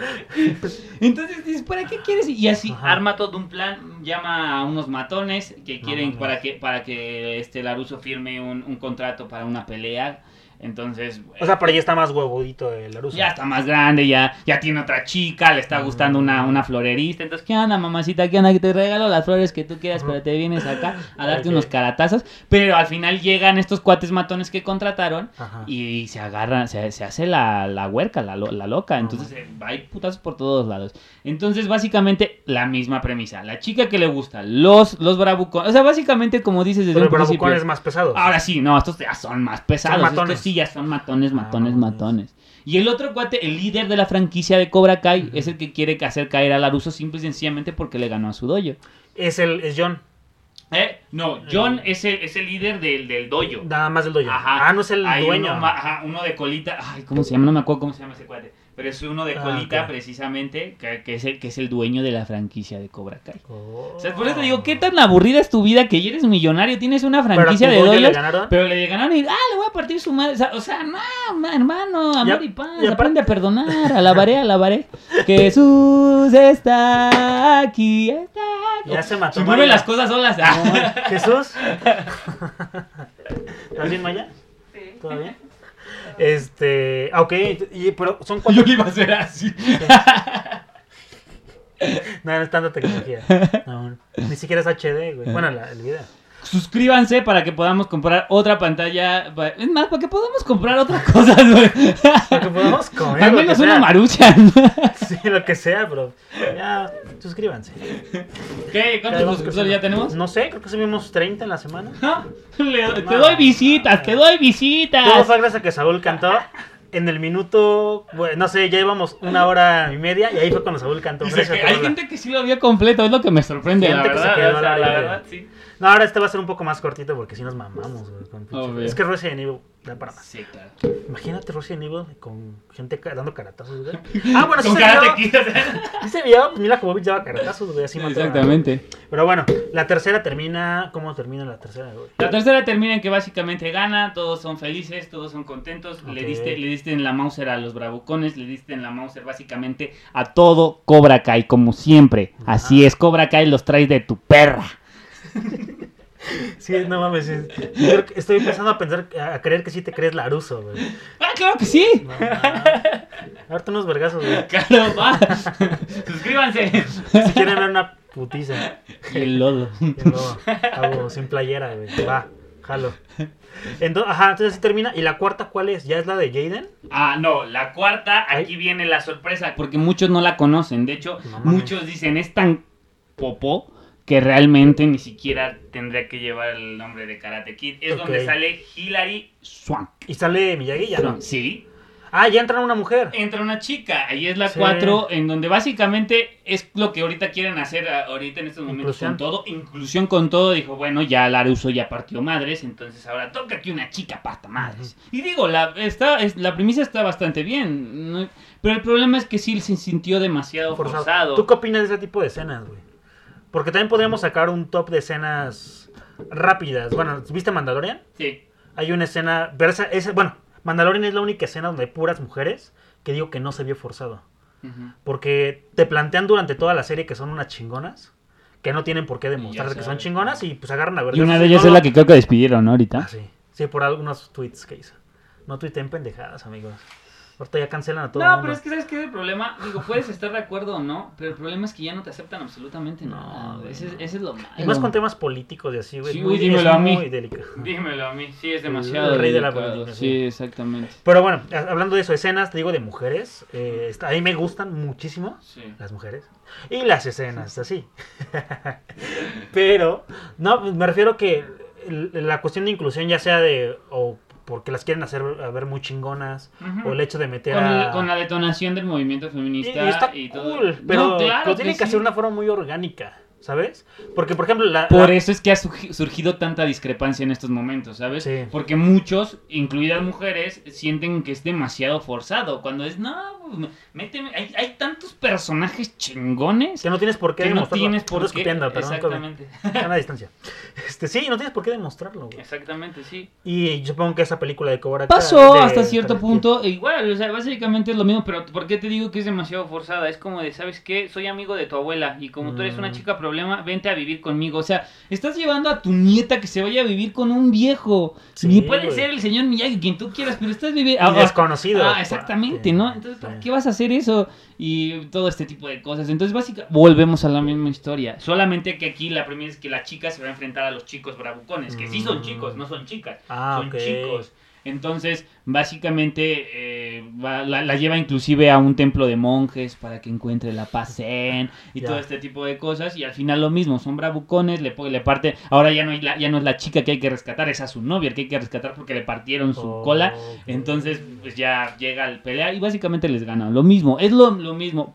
Entonces dices, ¿para qué quieres? Y así Ajá. arma todo un plan, llama a unos matones que No quieren para que para que este Laruso firme un, un contrato para una pelea. Entonces, O sea, por ahí está más huevudito el Laruso. ya está más grande, ya, ya tiene otra chica, le está gustando una, una florerista. Entonces, ¿qué onda, mamacita? ¿Qué onda? Que te regalo las flores que tú quieras, pero te vienes acá a darte unos caratazos. Pero al final llegan estos cuates matones que contrataron Ajá. y se agarran, se, se hace la, la huerca, la, la loca. Entonces, eh, hay putazos por todos lados. Entonces, básicamente, la misma premisa. La chica que le gusta, los, los bravucones. O sea, básicamente, como dices desde Pero el un principio. bravucón es más pesado. Ahora sí, no, estos ya son más pesados. matones. Estos sí ya son matones, matones, Ah, matones. Y el otro cuate, el líder de la franquicia de Cobra Kai, es el que quiere hacer caer a Laruso simple y sencillamente porque le ganó a su dojo. Es el es John. ¿Eh? No, John es el, es el líder del, del dojo. Nada más del dojo. Ajá. Ah, no es el Hay dueño. Uno, ajá, uno de colita. Ay, ¿cómo se llama? No me acuerdo cómo se llama ese cuate. Pero es uno de Ah, colita, precisamente, que, que es el, que es el dueño de la franquicia de Cobra Kai. Oh. O sea, por eso te digo, ¿qué tan aburrida es tu vida que ya eres millonario? Tienes una franquicia de le ganaron. pero le ganaron y, ah, le voy a partir su madre. O sea, no, ma- hermano, amor Y paz, y aparte- aprende a perdonar, alabaré, alabaré. Jesús está aquí, está aquí. Ya se mató Se las cosas solas. No, Jesús. ¿Estás bien, Maya? Sí. ¿Todo bien? Este. ah, Ok, y, pero son Yo cuatro. le iba a hacer así. No, no es tanta tecnología. No, ni siquiera es HD, güey. Bueno, la- el video. Suscríbanse para que podamos comprar otra pantalla. pa- Es más, para que podamos comprar otras cosas, güey. Para que podamos comer. Al menos una maruchan. Sí, lo que sea, pero. Ya, suscríbanse. ¿Qué? ¿Cuántos suscriptores ya tenemos? No sé, creo que subimos 30 en la semana. Ah, le- te doy visitas, te doy Todo visitas. fue gracias a que Saúl cantó. En el minuto, bueno, no sé, ya íbamos una hora y media y ahí fue cuando Saúl cantó. Hay gente que sí lo vio completo, es lo que me sorprende, la Gente que se verdad. quedó o sea, a la la verdad, sí. No, ahora este va a ser un poco más cortito porque si nos mamamos, güey. con pinche-. Es que Resident Evil da para más. Sí, claro. Imagínate Resident Evil con gente dando caratazos, güey. Ah, bueno, sí Con se vio. Kid, o sea. Sí se vio, pues Mila Jovovich daba caratazos, güey, así. Exactamente. Pero bueno, la tercera termina... ¿Cómo termina la tercera, güey? La tercera termina en que básicamente gana, todos son felices, todos son contentos. Le diste, le diste en la Mauser a los bravucones, le diste en la Mauser básicamente a todo Cobra Kai, como siempre. Así es, Cobra Kai los traes de tu perra. Sí, no mames. Yo Estoy empezando a pensar, a creer que sí te crees Laruso, güey. Ah, claro que sí. No. Darte unos vergazos, güey. Claro, va. Suscríbanse. Si quieren ver una Putiza. Y el lodo. Y luego hago sin playera, güey. Va, jalo. Entonces, ajá, entonces así termina. ¿Y la cuarta cuál es? ¿Ya es la de Jaden? Ah, no, la cuarta, aquí viene la sorpresa, porque muchos no la conocen. De hecho, No muchos dicen, es tan popó que realmente ni siquiera tendría que llevar el nombre de Karate Kid. Es donde sale Hilary Swank. ¿Y sale Miyagi ya no? Sí, Ah, ya entra una mujer. entra una chica, ahí es la Sí. 4, en donde básicamente es lo que ahorita quieren hacer, a- ahorita en estos momentos Inclusión. con todo, inclusión con todo, dijo, bueno, ya Laruso ya partió madres, entonces ahora toca que una chica parta madres. Y digo, la, está, es, la premisa está bastante bien, ¿no? pero el problema es que sí se sintió demasiado Forzado. forzado. ¿Tú qué opinas de ese tipo de escenas, güey? Porque también podríamos sacar un top de escenas rápidas. Bueno, ¿viste Mandalorian? Sí. Hay una escena. Pero esa, esa- bueno, Mandalorian es la única escena donde hay puras mujeres que digo que no se vio forzado. Porque te plantean durante toda la serie que son unas chingonas. Que no tienen por qué demostrar que son chingonas y pues agarran a ver. Y una de ellas es la que creo que despidieron, ¿no? Ahorita. Ah, sí. Sí, por algunos tweets que hizo. No tuiteen pendejadas, amigos. Ahorita ya cancelan a todo el No, mundo. pero es que ¿sabes qué es el problema? Digo, puedes estar de acuerdo o no, pero el problema es que ya no te aceptan absolutamente No, nada. güey. Ese, es- ese es lo malo. Y más con temas políticos y así, güey. Sí, muy- dímelo a mí. muy delicado. Dímelo a mí, sí, es demasiado. El rey de la delicado. política, Sí, sí. exactamente. Pero bueno, hablando de eso, escenas, te digo, de mujeres. eh, a mí me gustan muchísimo Sí. las mujeres. Y las escenas, así. Pero, no, me refiero que la cuestión de inclusión, ya sea de. o porque las quieren hacer a ver muy chingonas, o el hecho de meter Con, a. con la detonación del movimiento feminista y está y todo. cool, pero No, claro lo tienen que, hacer de una forma muy orgánica, ¿sabes? Porque, por ejemplo, la. Por la- eso es que ha surgi- surgido tanta discrepancia en estos momentos, ¿sabes? Sí. Porque muchos, incluidas mujeres, sienten que es demasiado forzado. Cuando es, no, méteme. Hay, hay tantos personajes chingones Que no tienes por qué que no demostrarlo. tienes por qué. perdón, Exactamente. A distancia. Este, sí, no tienes por qué demostrarlo, güey. Exactamente, sí. Y yo supongo que esa película de Cobra Pasó de- hasta cierto de- punto, e igual, o sea, básicamente es lo mismo, pero ¿por qué te digo que es demasiado forzada? Es como de, ¿sabes qué? Soy amigo de tu abuela y como tú eres una Mm. chica problema, vente a vivir conmigo. O sea, estás llevando a tu nieta que se vaya a vivir con un viejo. Sí, Ni puede ser el señor Miyagi, quien tú quieras, pero estás viviendo... Y desconocido. Ah, exactamente, ¿no? Entonces, ¿para qué vas a hacer eso? Y todo este tipo de cosas. Entonces, básicamente, volvemos a la misma historia. Solamente que aquí la premisa es que la chica se va a enfrentar a los chicos bravucones, que sí son chicos, no son chicas. Ah, son chicos. Entonces, básicamente, eh, va- la, la lleva inclusive a un templo de monjes para que encuentre la paz zen y todo este tipo de cosas. Y al final lo mismo, son bravucones, le, le parte... Ahora ya no, hay la- ya no es la chica que hay que rescatar, es a su novia el que hay que rescatar porque le partieron su cola. Entonces, pues ya llega al pelea y básicamente les gana. Lo mismo, es lo, lo mismo.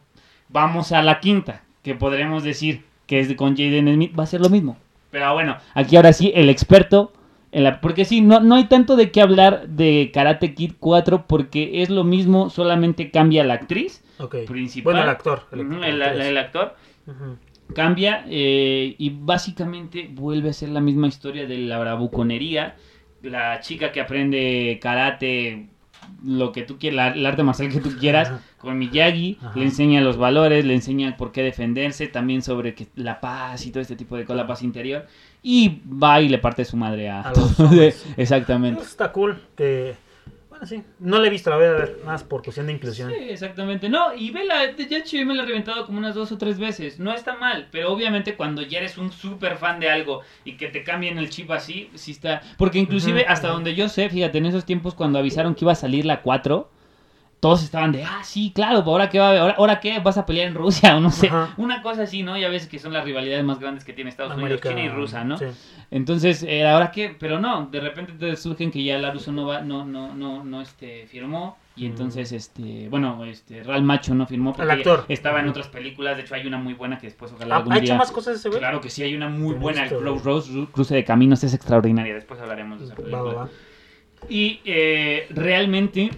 Vamos a la quinta, que podremos decir que es de- con Jaden Smith, va a ser lo mismo. Pero bueno, aquí ahora sí, el experto. En la- porque sí, no, no hay tanto de qué hablar de Karate Kid 4 porque es lo mismo, solamente cambia la actriz Ok. principal. Bueno, el actor. El, actor, el- actor cambia eh, y básicamente vuelve a ser la misma historia de la bravuconería. La chica que aprende karate, lo que tú quieras, el arte marcial que tú quieras, con Miyagi, Ajá. le enseña los valores, le enseña por qué defenderse, también sobre que la paz y todo este tipo de cosas, la paz interior. Y va y le parte su madre a, todos. Exactamente. Está cool que... Bueno, sí. No la he visto, la voy a ver. Más por cuestión de inclusión. Sí, exactamente. No, y vela, de hecho yo me la he reventado como unas dos o tres veces. No está mal, pero obviamente cuando ya eres un súper fan de algo y que te cambien el chip así, sí está... Porque inclusive hasta donde yo sé, fíjate, en esos tiempos cuando avisaron que iba a salir la 4, todos estaban de, ah, sí, claro, ¿ahora qué va? ¿Ahora, ahora qué? ¿Vas a pelear en Rusia? O no sé. Ajá. Una cosa así, ¿no? Ya ves que son las rivalidades más grandes que tiene Estados América- Unidos, China y Rusia, ¿no? Sí. Entonces, eh, ¿ahora qué? Pero no, de repente te surgen que ya Laruso no va, no, no, no, no, este, firmó. Y Mm. entonces, este, bueno, este, Real Macho no firmó porque El actor. estaba en otras películas. De hecho, hay una muy buena que después ojalá ¿Ha, algún ha hecho día... más cosas ese güey? Claro que sí, hay una muy buena, el. Crossroads, Ru- Cruce de Caminos, es extraordinaria. Después hablaremos de esa película. Va, va, va. Y eh, realmente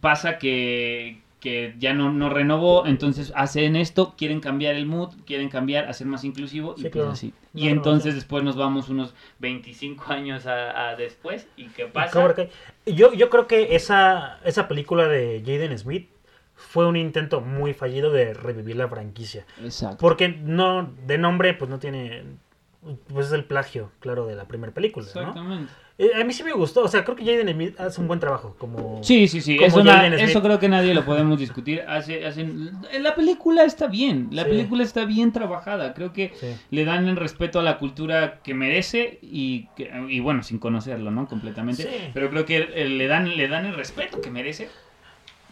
pasa que, que ya no, no renovó, entonces hacen esto, quieren cambiar el mood, quieren cambiar, hacer más inclusivo y Sí, pues claro. así. Y entonces después nos vamos unos 25 años a, a después y ¿qué pasa? Yo, yo creo que esa, esa película de Jaden Smith fue un intento muy fallido de revivir la franquicia. Exacto. Porque no, de nombre, pues no tiene. Pues es el plagio, claro, de la primera película, ¿no? Eh, a mí sí me gustó, o sea, creo que Jaden Smith hace un buen trabajo. Como... Sí, sí, sí. Como Eso, na- eso creo que nadie lo podemos discutir. Hace, hacen- La película está bien. La Sí. película está bien trabajada. Creo que Sí. le dan el respeto a la cultura que merece y, y bueno, sin conocerlo, ¿no? Completamente. Sí. Pero creo que eh, le dan, le dan el respeto que merece.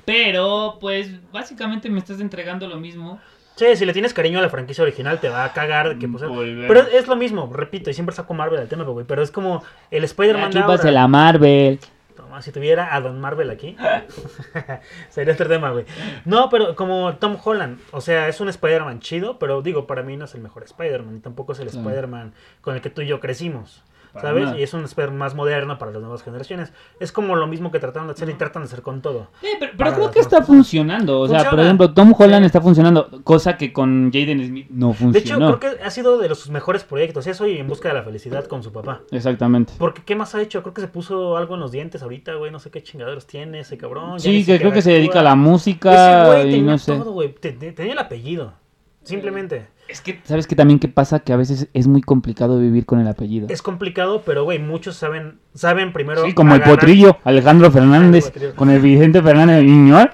Pero, pues, básicamente me estás entregando lo mismo. Sí, si le tienes cariño a la franquicia original, te va a cagar. de Que, pues, pero es lo mismo, repito, y siempre saco Marvel al tema, güey. Pero es como el Spider-Man Aquí la Marvel. Toma, si tuviera a Don Marvel aquí, sería otro tema, güey. No, pero como Tom Holland, o sea, es un Spider-Man chido, pero digo, para mí no es el mejor Spider-Man, y tampoco es el Claro. Spider-Man con el que tú y yo crecimos. Para ¿Sabes? nada. Y es un Spider-Man más moderno para las nuevas generaciones. Es como lo mismo que trataron de hacer y tratan de hacer con todo. Eh, pero, pero creo que está funcionando. O sea, por Funciona. ejemplo, Tom Holland Sí. está funcionando, cosa que con Jaden Smith no De hecho, funcionó. creo que ha sido de los sus mejores proyectos. Eso y En Busca de la Felicidad con su papá. Exactamente. Porque, ¿qué más ha hecho? Creo que se puso algo en los dientes ahorita, güey. No sé qué chingaderos tiene ese cabrón. Sí, que creo que se dedica a la Ese música güey y tenía no sé. todo, güey. Te- te- Tenía el apellido. Simplemente. Es que, ¿sabes que también qué pasa? Que a veces es muy complicado vivir con el apellido. Es complicado, pero, güey, muchos saben saben primero. Sí, como el potrillo, Alejandro Fernández, El potrillo. con el Vicente Fernández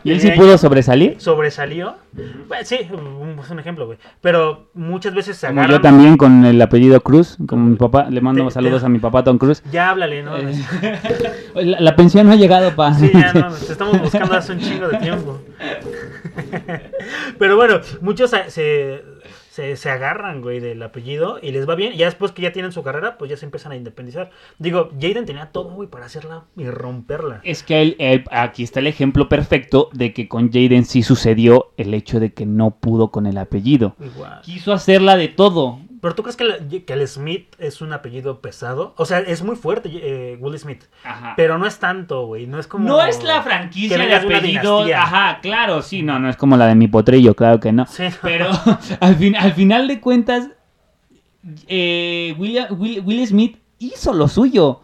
y él sí pudo sobresalir. Sobresalió. Pues, sí, es un ejemplo, güey. Pero muchas veces se Como agarran. yo también con el apellido Cruz, con mi papá, le mando Te- saludos te- a mi papá Tom Cruz. Ya háblale, ¿no? Eh, la, la pensión no ha llegado, pa. Sí, ya no, te estamos buscando hace un chingo de tiempo. Pero bueno, muchos se, se, agarran, güey, del apellido y les va bien. Y ya después que ya tienen su carrera, pues ya se empiezan a independizar. Digo, Jaden tenía todo, güey, para hacerla y romperla. Es que aquí está el ejemplo perfecto de que con Jaden sí sucedió el hecho de que no pudo con el apellido. Igual. Quiso hacerla de todo. Pero tú crees que, el- que el Smith es un apellido pesado? O sea, es muy fuerte, eh, Will Smith. Ajá. Pero no es tanto, güey. No es como. No es la franquicia de apellidos. Ajá, claro, sí, no, no es como la de mi potrillo, claro que no. Sí. Pero al, fin, al final de cuentas, eh, William- Will, Will Smith hizo lo suyo.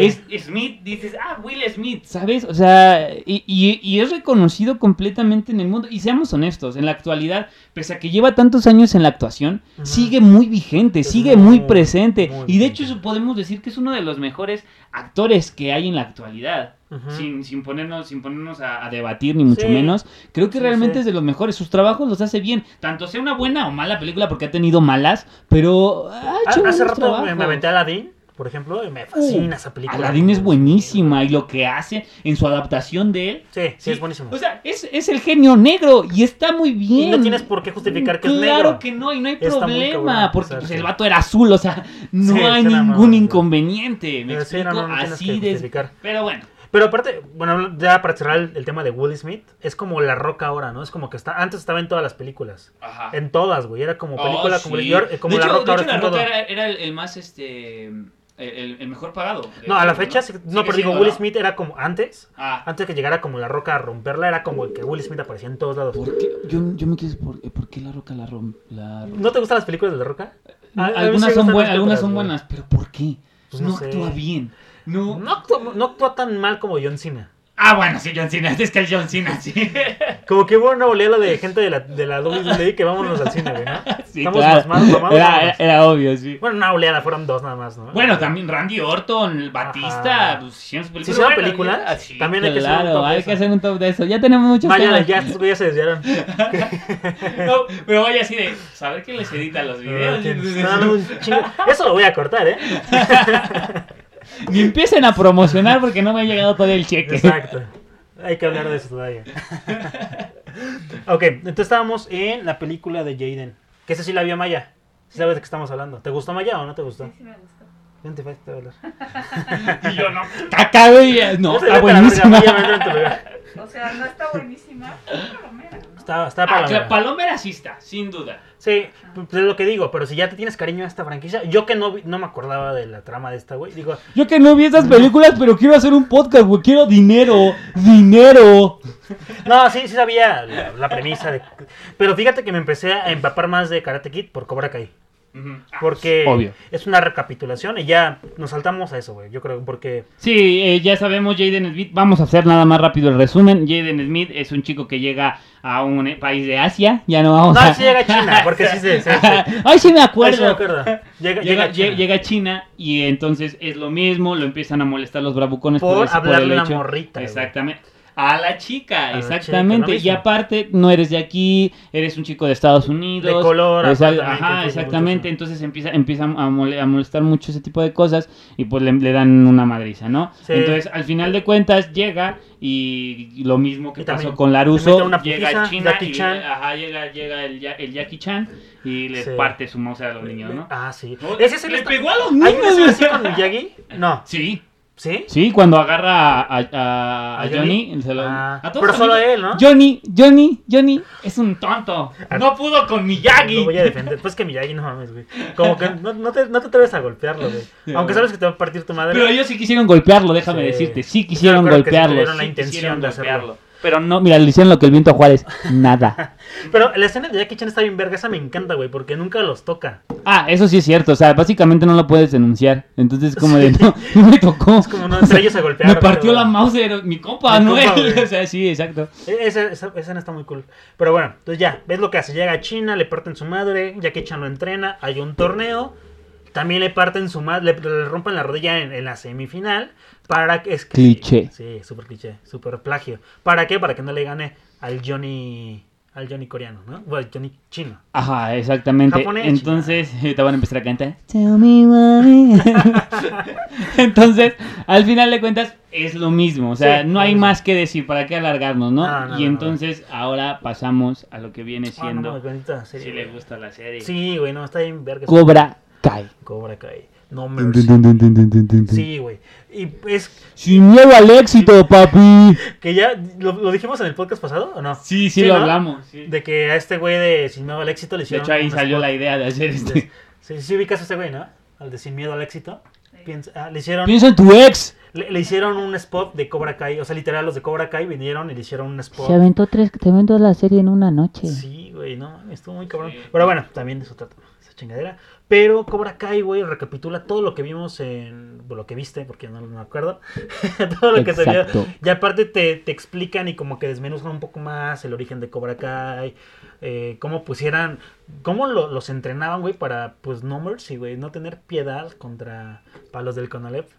Sí. Es Smith, dices, ah, Will Smith, ¿sabes? O sea, y, y- y es reconocido completamente en el mundo. Y seamos honestos, en la actualidad, pese a que lleva tantos años en la actuación, sigue muy vigente, Es sigue muy, muy, presente. muy y de hecho, eso podemos decir que es uno de los mejores actores que hay en la actualidad. Sin, sin ponernos, sin ponernos a, a debatir, ni mucho Sí. menos. Creo que Sí, realmente sí. es de los mejores. Sus trabajos los hace bien. Tanto sea una buena o mala película, porque ha tenido malas, pero ha hecho Hace rato me, me trabajos. aventé a Aladdin, por ejemplo, y me fascina esa película. Uh, Aladdin es buenísima y lo que hace en su adaptación de él. Sí, sí, es buenísimo. O sea, es, es el genio negro y está muy y bien. no tienes por qué justificar que es negro. Claro que no, y no hay Está problema, cabrón, porque pues, el vato era azul, o sea, no Sí, hay ningún inconveniente. Me explico no, no, así de. Pero bueno, Pero aparte, bueno, ya para cerrar el, el tema de Will Smith, es como la roca ahora, ¿no? Es como que está, antes estaba en todas las películas. ajá. En todas, güey. Era como película, Oh, sí. y ahora- como de la hecho, roca de ahora hecho, la roca todo. era, era el, el más este el, el mejor pagado. No, a la fecha, no, pero digo, Will ¿no? Smith era como antes, Ah, antes que llegara como la roca a romperla, era como el que Will Smith aparecía en todos lados. ¿por qué? Yo, yo me quedé por, ¿por qué la roca la rom la ¿No te gustan las películas de la roca? A- a mí sí algunas son buenas, algunas son buenas, pero ¿por qué? Pues no no sé. actúa bien. No. No actúa, no actúa tan mal como John Cena. Ah, bueno, sí, John Cena, es que el John Cena, sí. Como que hubo una oleada de gente de la, de la WWE que vámonos al cine, güey, ¿no? Sí, Estamos claro. más mamados, era, era- obvio, sí. Bueno, una oleada, fueron dos nada más, ¿no? Bueno, también Randy Orton, Batista, pues su película. ¿Sí Bueno, películas? ya- sí, También hay que hacer un top de hay eso. que hacer un top de eso. Ya tenemos muchos Vaya, temas. ya, güeyes se desviaron. No, pero vaya así de saber quién les edita los videos. Está dando un chingo- Eso lo voy a cortar, ¿eh? Ni empiecen a promocionar porque no me ha llegado todavía el cheque. Exacto. Hay que hablar de eso todavía. ok, entonces estábamos en la película de Jaden. Que esa sí la vio Maya. ¿Sí sabes de qué estamos hablando? ¿Te gustó Maya o no te gustó? Sí, sí me gustó. Vente, vente a hablar. Y yo no. Caca, güey. No, está buenísima. O sea, no está buenísima, pero palomera. Está, está Ah, para claro, Palomera sí está, sin duda. Sí, pues es lo que digo, pero si ya te tienes cariño a esta franquicia, yo que no, vi- no me acordaba de la trama de esta, güey, digo, Yo que no vi esas películas, pero quiero hacer un podcast, güey. Quiero dinero. Dinero. no, sí, sí sabía la, la premisa de... Pero fíjate que me empecé a empapar más de Karate Kid por Cobra Kai. Ah, Porque Obvio. es una recapitulación y ya nos saltamos a eso, güey. Yo creo porque Sí, eh, ya sabemos Jaden Smith. Vamos a hacer nada más rápido el resumen. Jaden Smith es un chico que llega a un eh, país de Asia. Ya no vamos no, a. sí llega a China, porque sí se, Ay, sí me Ay, acuerdo. sí me acuerdo. Llega, Llega, llega a China. lle- llega a China y entonces es lo mismo, lo empiezan a molestar los bravucones Por el a una morrita. Exactamente. A la chica, A la chica, exactamente. y aparte, no eres de aquí, eres un chico de Estados Unidos. De color, que Ajá, exactamente. Entonces empieza, empieza a, mole- a molestar mucho ese tipo de cosas y pues le, le dan una madriza, ¿no? Sí. Entonces, al final de cuentas, llega y lo mismo que pasó con Laruso, una llega a China y ajá, llega, llega el, Jackie Chan y le Sí. parte su mouse a los niños, ¿no? Ah, sí. No, Ese es el le pegó a los ¿Hay una niños. con Miyagi? No. Sí, ¿Sí? sí, cuando agarra a, a- a- ¿A a Johnny? Johnny, se lo- Ah, a pero solo amigos. él, ¿no? Johnny, Johnny, Johnny es un tonto. Ah. No pudo con Lo Miyagi. voy a defender. Pues que Miyagi no mames, güey. Como que no, no te, no te atreves a golpearlo, güey. Sí, Aunque sabes que te va a partir tu madre. Pero ellos sí quisieron golpearlo, déjame Sí. decirte. Sí quisieron creo que sí golpearlo. tuvieron la intención de hacerlo. Pero no, mira, le hicieron lo que el viento a Juárez. Nada. Pero la escena de Jackie Chan está bien verga. Esa me encanta, güey. Porque nunca los toca. Ah, eso sí es cierto. O sea, básicamente no lo puedes denunciar. Entonces, como de no, no me tocó. Es como no entre ellos se golpearon. Me partió pero- la mouse, era mi compa, Mi no. O sea, sí, exacto. E- Esa, esa, esa escena está muy cool. Pero bueno, entonces ya, ves lo que hace. Llega a China, le parten su madre, Jackie Chan lo entrena, hay un torneo. También le parten su madre, le, le rompen la rodilla en, en la semifinal. Para que es Cliché. Sí, súper cliché, súper plagio. ¿Para qué? Para que no le gane al Johnny, al Johnny coreano, ¿no? Bueno, Johnny chino. Ajá, exactamente. Japonés, Entonces, te van a empezar a cantar. Tell me why. Entonces, al final de cuentas, es lo mismo. O sea, Sí, no hay más que decir. ¿Para qué alargarnos, no? No, no, y no, entonces, ahora pasamos a lo que viene Ah, no, siendo. serie, si le güey. gusta la serie. Sí, güey, no, está bien verga. Cobra Kai. Cobra Kai. No mercy. Sí, güey. Y es Sin miedo al éxito, papi. que ya, ¿lo, lo dijimos en el podcast pasado o no? Sí, sí, lo ¿no? hablamos. sí. De que a este güey de Sin Miedo al Éxito le De hicieron. hecho, ahí salió spot. la idea de hacer este. Sí, sí, ubicas a este güey, ¿no? Al de Sin Miedo al Éxito. Piensa- ah, le, hicieron, Piensa en tu ex. le, le hicieron un spot de Cobra Kai. O sea, literal, los de Cobra Kai vinieron y le hicieron un spot. Se aventó tres, se aventó la serie en una noche. Sí, güey, no, estuvo muy cabrón. Sí. Pero bueno, también de eso trata esa chingadera. Pero Cobra Kai, güey, recapitula todo lo que vimos en. bueno, lo que viste, porque no me acuerdo. todo lo que se vio. Y aparte te, te explican y como que desmenuzan un poco más el origen de Cobra Kai. Eh, cómo pusieran. Cómo lo- los entrenaban, güey, para, pues, no mercy, güey. No tener piedad contra palos del Conalep.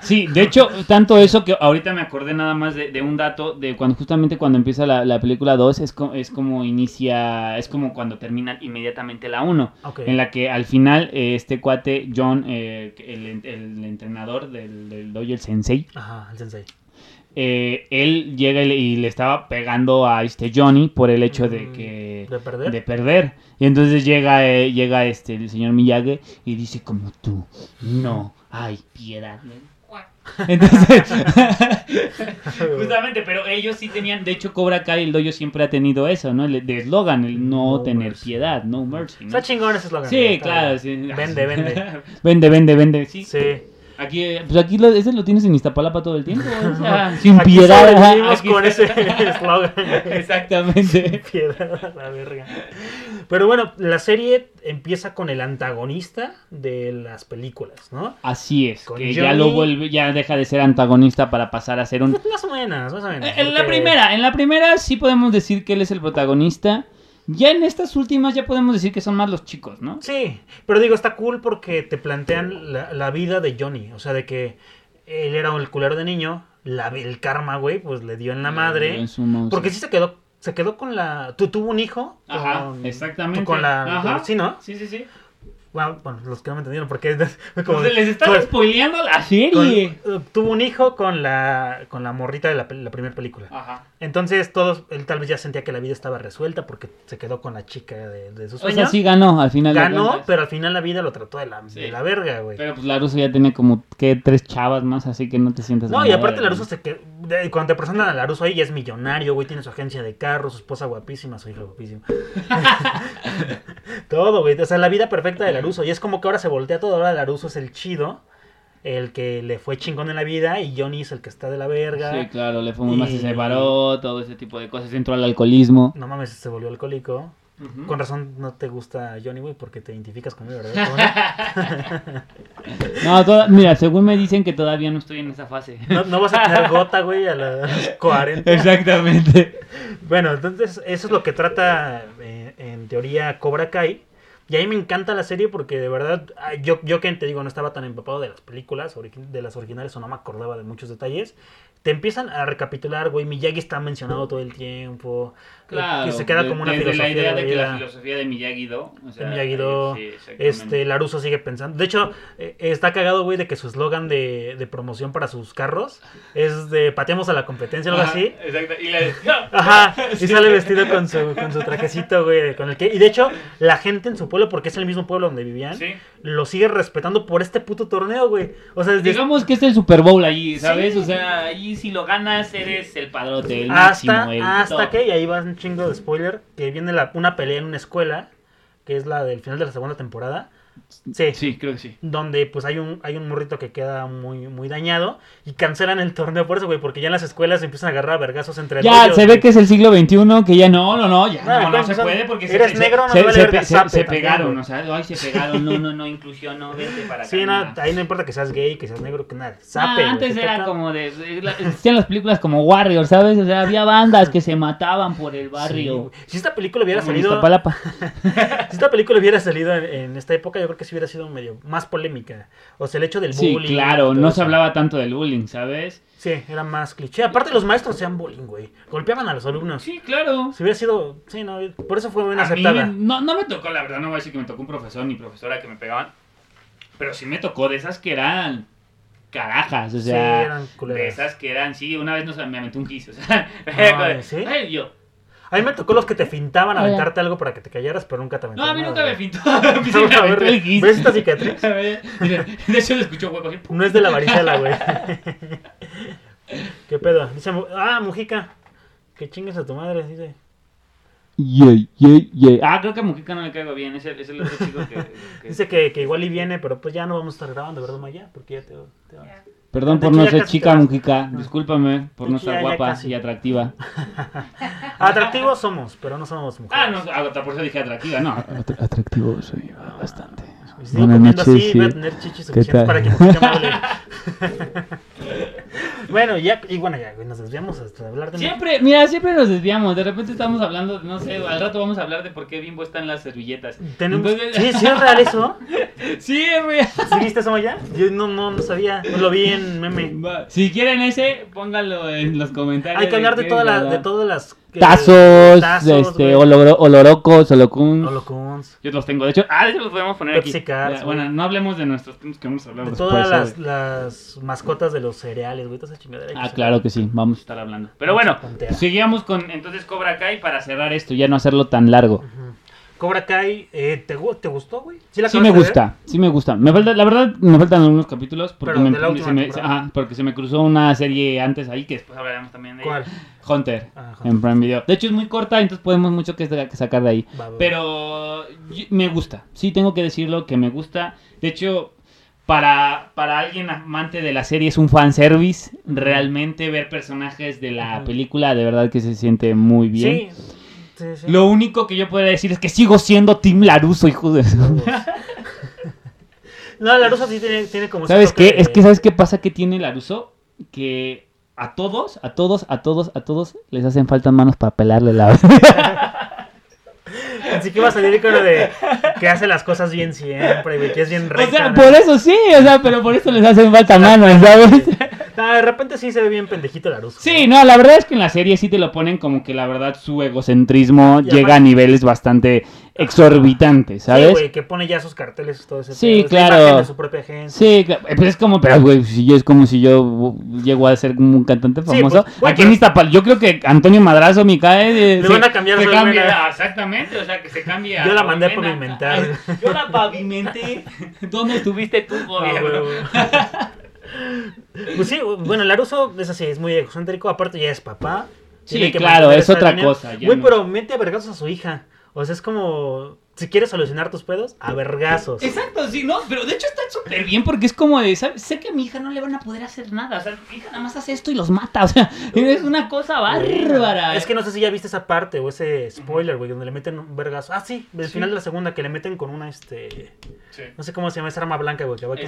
Sí, de hecho, tanto eso que ahorita me acordé nada más de, de un dato de cuando justamente cuando empieza la, la película 2 es, co- es como inicia, es como cuando termina inmediatamente la 1, Ok. en la que al final eh, este cuate, John, eh, el, el entrenador del, del dojo, el sensei, Ajá, el sensei. eh, él llega y le, y le estaba pegando a este Johnny por el hecho de Mm, que ¿De perder? de perder. Y entonces llega, eh, llega este el señor Miyagi y dice como tú, no hay piedad. Entonces, justamente, pero ellos sí tenían, de hecho Cobra Kai, el dojo siempre ha tenido eso, ¿no? El de eslogan, el no, No tener mercy. piedad, no mercy. ¿no? Está chingón ese eslogan. Sí, claro, sí. Vende, vende. vende, vende, vende, sí. Sí. Aquí, eh, pues aquí lo, ese lo tienes en Iztapalapa todo el tiempo, o sea, sin Aquí piedad. aquí- con ese eslogan. Exactamente. Piedad a la verga. Pero bueno, la serie empieza con el antagonista de las películas, ¿no? Así es, Con que ya lo vuelve, ya deja de ser antagonista para pasar a ser un... Más o menos, más o menos. En la primera, en la primera sí podemos decir que él es el protagonista. Ya en estas últimas ya podemos decir que son más los chicos, ¿no? Sí, pero digo, está cool porque te plantean la, la vida de Johnny. O sea, de que él era el culero de niño, la, el karma, güey, pues le dio en la madre. En su mouse. Porque sí se quedó, se quedó con la... Tú tuvo un hijo. Ajá, con- exactamente. Con la... Ajá. Sí, ¿no? Sí, sí, sí. Bueno, bueno, los que no me entendieron, porque es como... Pues les están spoileando la con- serie. eh, tuvo un hijo con la, con la morrita de la, la primera película. Ajá. Entonces todos, él tal vez ya sentía que la vida estaba resuelta porque se quedó con la chica de, de sus O sea, sueños. sí ganó al final Ganó, pero al final la vida lo trató de la, Sí. de la verga, güey. Pero pues Laruso ya tenía como que tres chavas más, así que no te sientas No, y aparte ¿no? Laruso se que de- cuando te presentan a Laruso ahí ya es millonario, güey, tiene su agencia de carros, su esposa guapísima, su hijo guapísimo. todo, güey, o sea, la vida perfecta de Laruso. Y es como que ahora se voltea todo, ahora Laruso es el chido, el que le fue chingón en la vida y Johnny es el que está de la verga. Sí, claro, le fumó más y Y- se separó, todo ese tipo de cosas, entró al alcoholismo. No mames, se volvió alcohólico. Con razón no te gusta Johnny, güey, porque te identificas con él, ¿verdad? No, toda- mira, según me dicen que todavía no estoy en esa fase. No, no vas a tener gota, güey, a los 40. Exactamente. Bueno, entonces eso es lo que trata eh, en teoría Cobra Kai. Y a mí me encanta la serie porque de verdad, yo, yo que te digo, no estaba tan empapado de las películas, de las originales o no me acordaba de muchos detalles. Te empiezan a recapitular, güey, Miyagi está mencionado todo el tiempo. Claro. que se queda de- como una filosofía la idea de de que la filosofía de Miyagi-Do. O sea, De Miyagi-Do, sí. Este, Laruso sigue pensando. De hecho, eh, está cagado, güey, de que su eslogan de, de promoción para sus carros es de pateamos a la competencia, algo Ajá, así. Exacto. Y la Ajá, y sale vestido con su, con su trajecito, güey, con el que... Y de hecho, la gente en su pueblo, porque es el mismo pueblo donde vivían, Sí. lo sigue respetando por este puto torneo, güey. O sea, desde Digamos que es el Super Bowl allí, ¿sabes? O sea, allí si lo ganas eres el padrote, el hasta, máximo, el hasta top. que, y ahí va chingo de spoiler, que viene la, una pelea en una escuela, que es la del final de la segunda temporada. Sí. Sí, creo que sí. donde pues hay un hay un morrito que queda muy muy dañado y cancelan el torneo por eso, güey, porque ya en las escuelas se empiezan a agarrar a vergazos entre Ya, ellos, se ve que es el siglo XXI, que ya no, no, no, ya No, no, no pues, se son- puede porque eres se, negro, no se, vale se, se- zape se también, pegaron, o sea, ay, se pegaron, no, no, no, inclusión, no, vente para acá. Sí, no, ahí no importa que seas gay, que seas negro, que nada. Ah, Zape, güey, antes te era toca- como de, la- existían las películas como Warrior, ¿sabes? O sea, había bandas que se mataban por el Sí, barrio. güey. si esta película hubiera Como salido si esta película hubiera salido en, en esta época, yo creo que sí hubiera sido medio más polémica. O sea, el hecho del Sí, bullying. claro, todo no se hablaba tanto del bullying, ¿sabes? Sí, era más cliché. Aparte los maestros sean bullying, güey. Golpeaban a los alumnos. Sí, claro. Si hubiera sido, sí, no, por eso fue bien A mí aceptada. no, no me tocó, la verdad, no voy a decir que me tocó un profesor ni profesora que me pegaban. Pero sí me tocó de esas que eran carajas, o Sí, sea, eran culeras. de esas que eran, sí, una vez nos, me aventé un kiss, o sea, ¿sí? ay, yo. A mí me tocó los que te fintaban a Hola. aventarte algo para que te callaras, pero nunca te No, aventaron a mí nada, nunca me güey. a sí me A ver, el kiss. ¿Ves esta cicatriz? A ver, mira, de hecho le escuchó así. No es de la varicela, güey. ¿Qué pedo? Dice, ah, Mujica. Que chingues a tu madre, dice. Yay, yay, yay. Ah, creo que a Mujica no le caigo bien, es el, es el otro chico que... que- Dice que, que igual y viene, pero pues ya no vamos a estar grabando, ¿verdad, Maya? Porque ya te, te vas. Perdón por no ser chica. Mujica, discúlpame por no ya guapa casi. y atractiva. Atractivos somos, pero no somos mujeres. Ah, no, ah, por eso dije atractiva, no. Atractivo soy bastante. Sigo Buenas noches, así, sí. voy a tener chichis ¿Qué suficientes para que me. bueno, ya, y bueno, ya, güey, nos desviamos hasta hablar de... Siempre, mira, siempre nos desviamos. De repente estamos hablando, no sé, al rato vamos a hablar de por qué Bimbo está en las servilletas. Tenemos... Entonces- Sí, sí es real eso. Sí, es real. ¿Sí viste eso, Maya? Yo no, no, no sabía, no lo vi en meme. Si quieren ese, pónganlo en los comentarios. Hay que hablar de, qué toda la, de todas las... eh, Tazos, tazos, este, oloro- olorocos, holocuns. Holocuns. Yo los tengo, de hecho, ah, de hecho los podemos poner Pepsi aquí. Güey. bueno, no hablemos de nuestros temas que vamos a hablar De después. todas las, ¿sabes? las mascotas de los cereales, güey, toda esa chingadera. hay que Ah, claro que sí, vamos a estar hablando. Pero bueno, seguíamos con entonces Cobra Kai para cerrar esto, ya no hacerlo tan largo. Cobra Kai, eh, ¿te, ¿te gustó, güey? la Sí me ver? gusta, sí me gusta. Me falta, la verdad, me faltan algunos capítulos porque, Pero me, de la última se me, temporada. ajá, porque se me cruzó una serie antes ahí que después hablaremos también de ella. ¿Cuál? Hunter, Ah, en Prime Video. De hecho es muy corta, entonces podemos mucho que, sacar de ahí. Va, va, va. Pero yo- me gusta, sí tengo que decirlo que me gusta. De hecho, para, para alguien amante de la serie es un fanservice. Realmente ver personajes de la película de verdad que se siente muy bien. Sí, sí, sí. Lo único que yo podría decir es que sigo siendo Team Laruso, hijo de... No, la rusa sí tiene, tiene como... ¿Sabes qué? Es que ¿sabes qué pasa que tiene Laruso? Que a todos, a todos, a todos, a todos les hacen falta manos para pelarle la... Así que va a salir con lo de que hace las cosas bien siempre, güey, que es bien o recta. sea, ¿no? por eso sí, o sea, pero por eso les hacen falta manos, ¿sabes? De repente sí se ve bien pendejito la rusa. Sí, no, la verdad es que en la serie sí te lo ponen como que la verdad su egocentrismo Y llega además- a niveles bastante exorbitantes, Sí, ¿sabes? güey, que pone ya sus carteles y todo ese Sí, pedo, claro. su propia agencia. Sí, claro, pues es como, pero güey, si yo es como si yo llego a ser un cantante Sí, famoso. pues, güey, Aquí pero- en Iztapal, yo creo que Antonio Madrazo me cae. eh, Le se- van a cambiar se cambia, ah, Exactamente, o sea, que se cambie. Yo la mandé almena. pavimentar. Ay, Yo la pavimenté. ¿Dónde estuviste tú, Ah, gobierno? pues sí, bueno, Laruso es así, es muy egocéntrico, aparte ya es papá. Sí, claro, es otra línea. cosa, Güey, no. pero mete a vergazos a su hija. O sea, es como si quieres solucionar tus pedos, a vergazos. Exacto, sí, no, pero de hecho está súper bien porque es como de, ¿sabes? sé que a mi hija no le van a poder hacer nada, o sea, mi hija nada más hace esto y los mata, o sea, es una cosa bárbara. Es que no sé si ya viste esa parte o ese spoiler, güey, donde le meten un vergazo. Ah, sí, del Sí. final de la segunda, que le meten con una, este... Sí. No sé cómo se llama esa arma blanca, güey, que va este,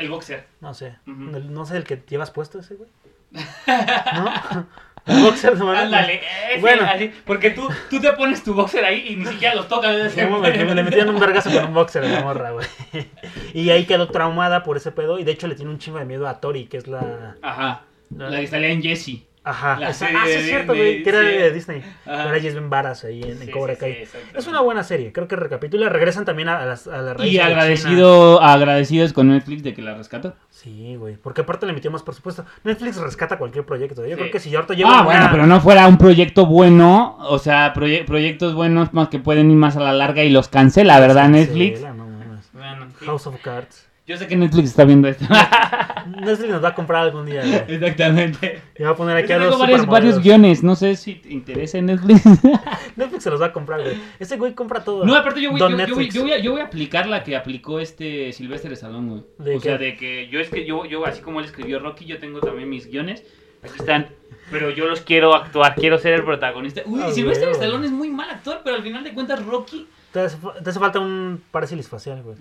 el boxer. No sé. No sé el que llevas puesto ese, güey. ¿No? Boxer, no mames. Ándale, ese, Bueno. así, porque tú, tú te pones tu boxer ahí y ni siquiera los tocas. Que me le metían un vergazo con un boxer a la morra, güey. Y ahí quedó traumada por ese pedo. Y de hecho le tiene un chingo de miedo a Tori, que es la. Ajá, La- la que salía en Jessie. Ajá. La esa- serie ah, sí, es cierto, güey. Que era sí. de Disney. Ahora Jesben Varas ahí en, Sí, Cobra Kai. es una buena serie. Creo que recapitula. Regresan también a, las, a la raíz Y agradecido, agradecidos con Netflix de que la rescató. Sí, güey. Porque aparte le metió más presupuesto. Netflix rescata cualquier proyecto. Yo creo que si ahorita lleva. Ah, bueno, pero no fuera un proyecto bueno, o sea, proye- proyectos buenos más que pueden ir más a la larga y los cancela, ¿verdad, Netflix? La- no mames. Bueno. House of Cards. Yo sé que Netflix está viendo esto. Netflix nos va a comprar algún día. Exactamente. Y va a poner aquí Yo a los varios, varios guiones, no sé si te interesa en Netflix. Netflix se los va a comprar, güey. Ese güey compra todo. No, aparte yo voy, yo, yo voy, yo voy a, yo voy a aplicar la que aplicó este Silvestre Salón, güey. ¿De O sea, qué? de que yo es que yo, yo, así como él escribió Rocky, yo tengo también mis guiones. Aquí están. Pero yo los quiero actuar, quiero ser el protagonista. Uy, Ah, Silvestre güey. Stallone es muy mal actor, pero al final de cuentas Rocky... Te hace, te hace falta un parásilis facial, güey.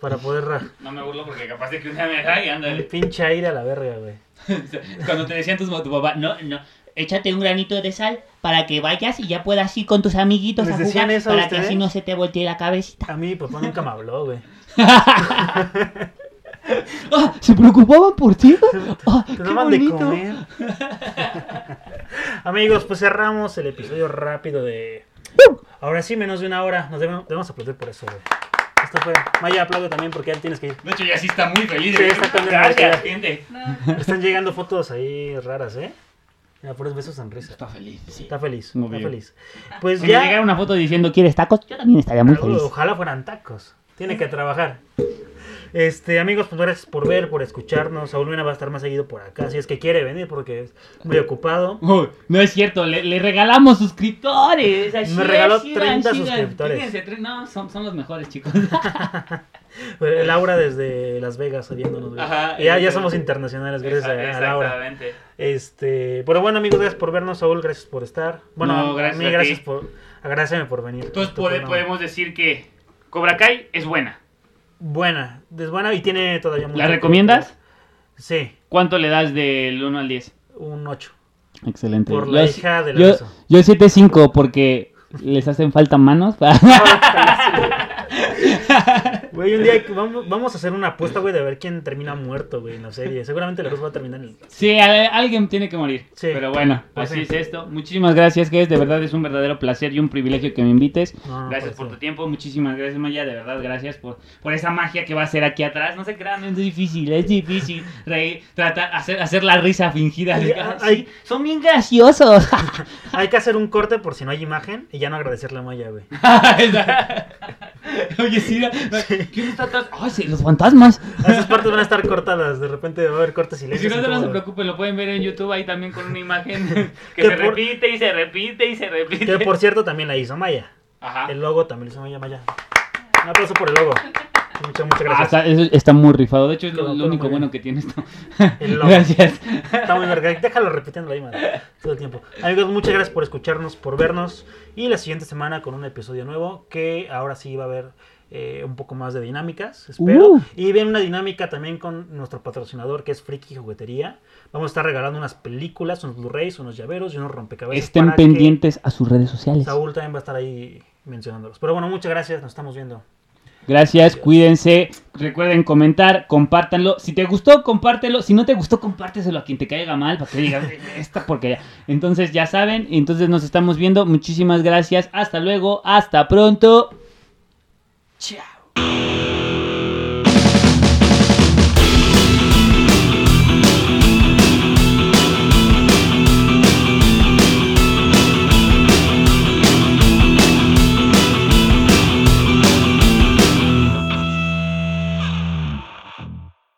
Para poder. No me burlo porque capaz de que un día me da y ándale. pinche aire a la verga, güey. Cuando te decían tus, tu papá, no, no, Échate un granito de sal para que vayas y ya puedas ir con tus amiguitos ¿Les a jugar eso a para que así no se te voltee la cabecita. A mí mi papá nunca me habló, güey. Ah, ¿Se preocupaban por ti? Ah, Te qué daban de bonito. comer. Amigos, pues cerramos el episodio rápido de. Ahora sí, menos de una hora. Nos debemos, debemos aplaudir por eso, güey. Esto fue. Maya, aplaude también porque ya tienes que ir. De hecho, ya sí está muy feliz. Sí, de- está con Gracias, gente. No, Están llegando fotos ahí raras, ¿eh? Mira, puros besos sonrisa. Está feliz, sí. Está feliz, Muy está bien. feliz. Pues Si me llegara ya. una foto diciendo ¿Quieres tacos? Yo también estaría muy feliz. Ojalá fueran tacos. Tiene que trabajar. Este, amigos, pues gracias por ver, por escucharnos. Saúl Mena va a estar más seguido por acá, si es que quiere venir, porque es muy ocupado. Uy, no es cierto, le, le regalamos suscriptores. así Me regaló es, sigan, 30 sigan. suscriptores. No, son, son los mejores, chicos. Laura desde Las Vegas viéndonos. güey. Ajá, ya, ya somos internacionales, gracias a, a Laura. Exactamente. Este, pero bueno, amigos, gracias por vernos. Saúl, gracias por estar. Bueno, No, a gracias mí, a gracias ti. por. Agradeceme por venir. Entonces podemos decir que Cobra Kai es buena. Buena, es buena y tiene todavía mucho ¿La que- recomiendas? Sí, ¿Cuánto le das del 1 al 10? un 8. Excelente. Por la yo, hija del yo, beso. yo 7.5 porque les hacen falta manos. Güey, un día vamos, vamos a hacer una apuesta, güey, de ver quién termina muerto, güey, en la serie. Seguramente la luz va a terminar en el... Sí, a- alguien tiene que morir. Sí. Pero bueno, Pues así sí. es esto. Muchísimas gracias, que de verdad es un verdadero placer y un privilegio que me invites. No, gracias pues por sí. tu tiempo, muchísimas gracias Maya, de verdad gracias por, por esa magia que va a ser aquí atrás. No se crean, es difícil, es difícil reír, tratar, hacer, hacer la risa fingida. "Ah, hay- son bien graciosos. Hay que hacer un corte por si no hay imagen y ya no agradecerle a Maya, güey. Oye, sí, no, ¿quién está atrás? Ay, sí, los fantasmas. Esas partes van a estar cortadas, de repente va a haber cortes Y si no, no se preocupen, lo pueden ver en YouTube ahí también con una imagen que, Que se por- repite y se repite y se repite. Que por cierto también la hizo Maya. Ajá. El logo también lo hizo Maya, Maya. Un aplauso por el logo. Muchas, muchas Ah, gracias. está, eso está muy rifado. De hecho, es lo, único bueno que tiene esto. El logo. Gracias. Está muy verga. Déjalo repitiendo ahí, madre. Todo el tiempo. Amigos, muchas gracias por escucharnos, por vernos. Y la siguiente semana con un episodio nuevo que ahora sí va a haber eh, un poco más de dinámicas, espero. Uh. Y viene una dinámica también con nuestro patrocinador que es Friki Juguetería. Vamos a estar regalando unas películas, unos Blu-rays, unos llaveros y unos rompecabezas. Estén pendientes a sus redes sociales. Saúl también va a estar ahí mencionándolos. Pero bueno, muchas gracias. Nos estamos viendo. Gracias, cuídense. Recuerden comentar, compártanlo. Si te gustó, compártelo. Si no te gustó, compárteselo a quien te caiga mal para que digas "Eh, esta porquería. Entonces ya saben, entonces nos estamos viendo. Muchísimas gracias. Hasta luego, hasta pronto. Tchau.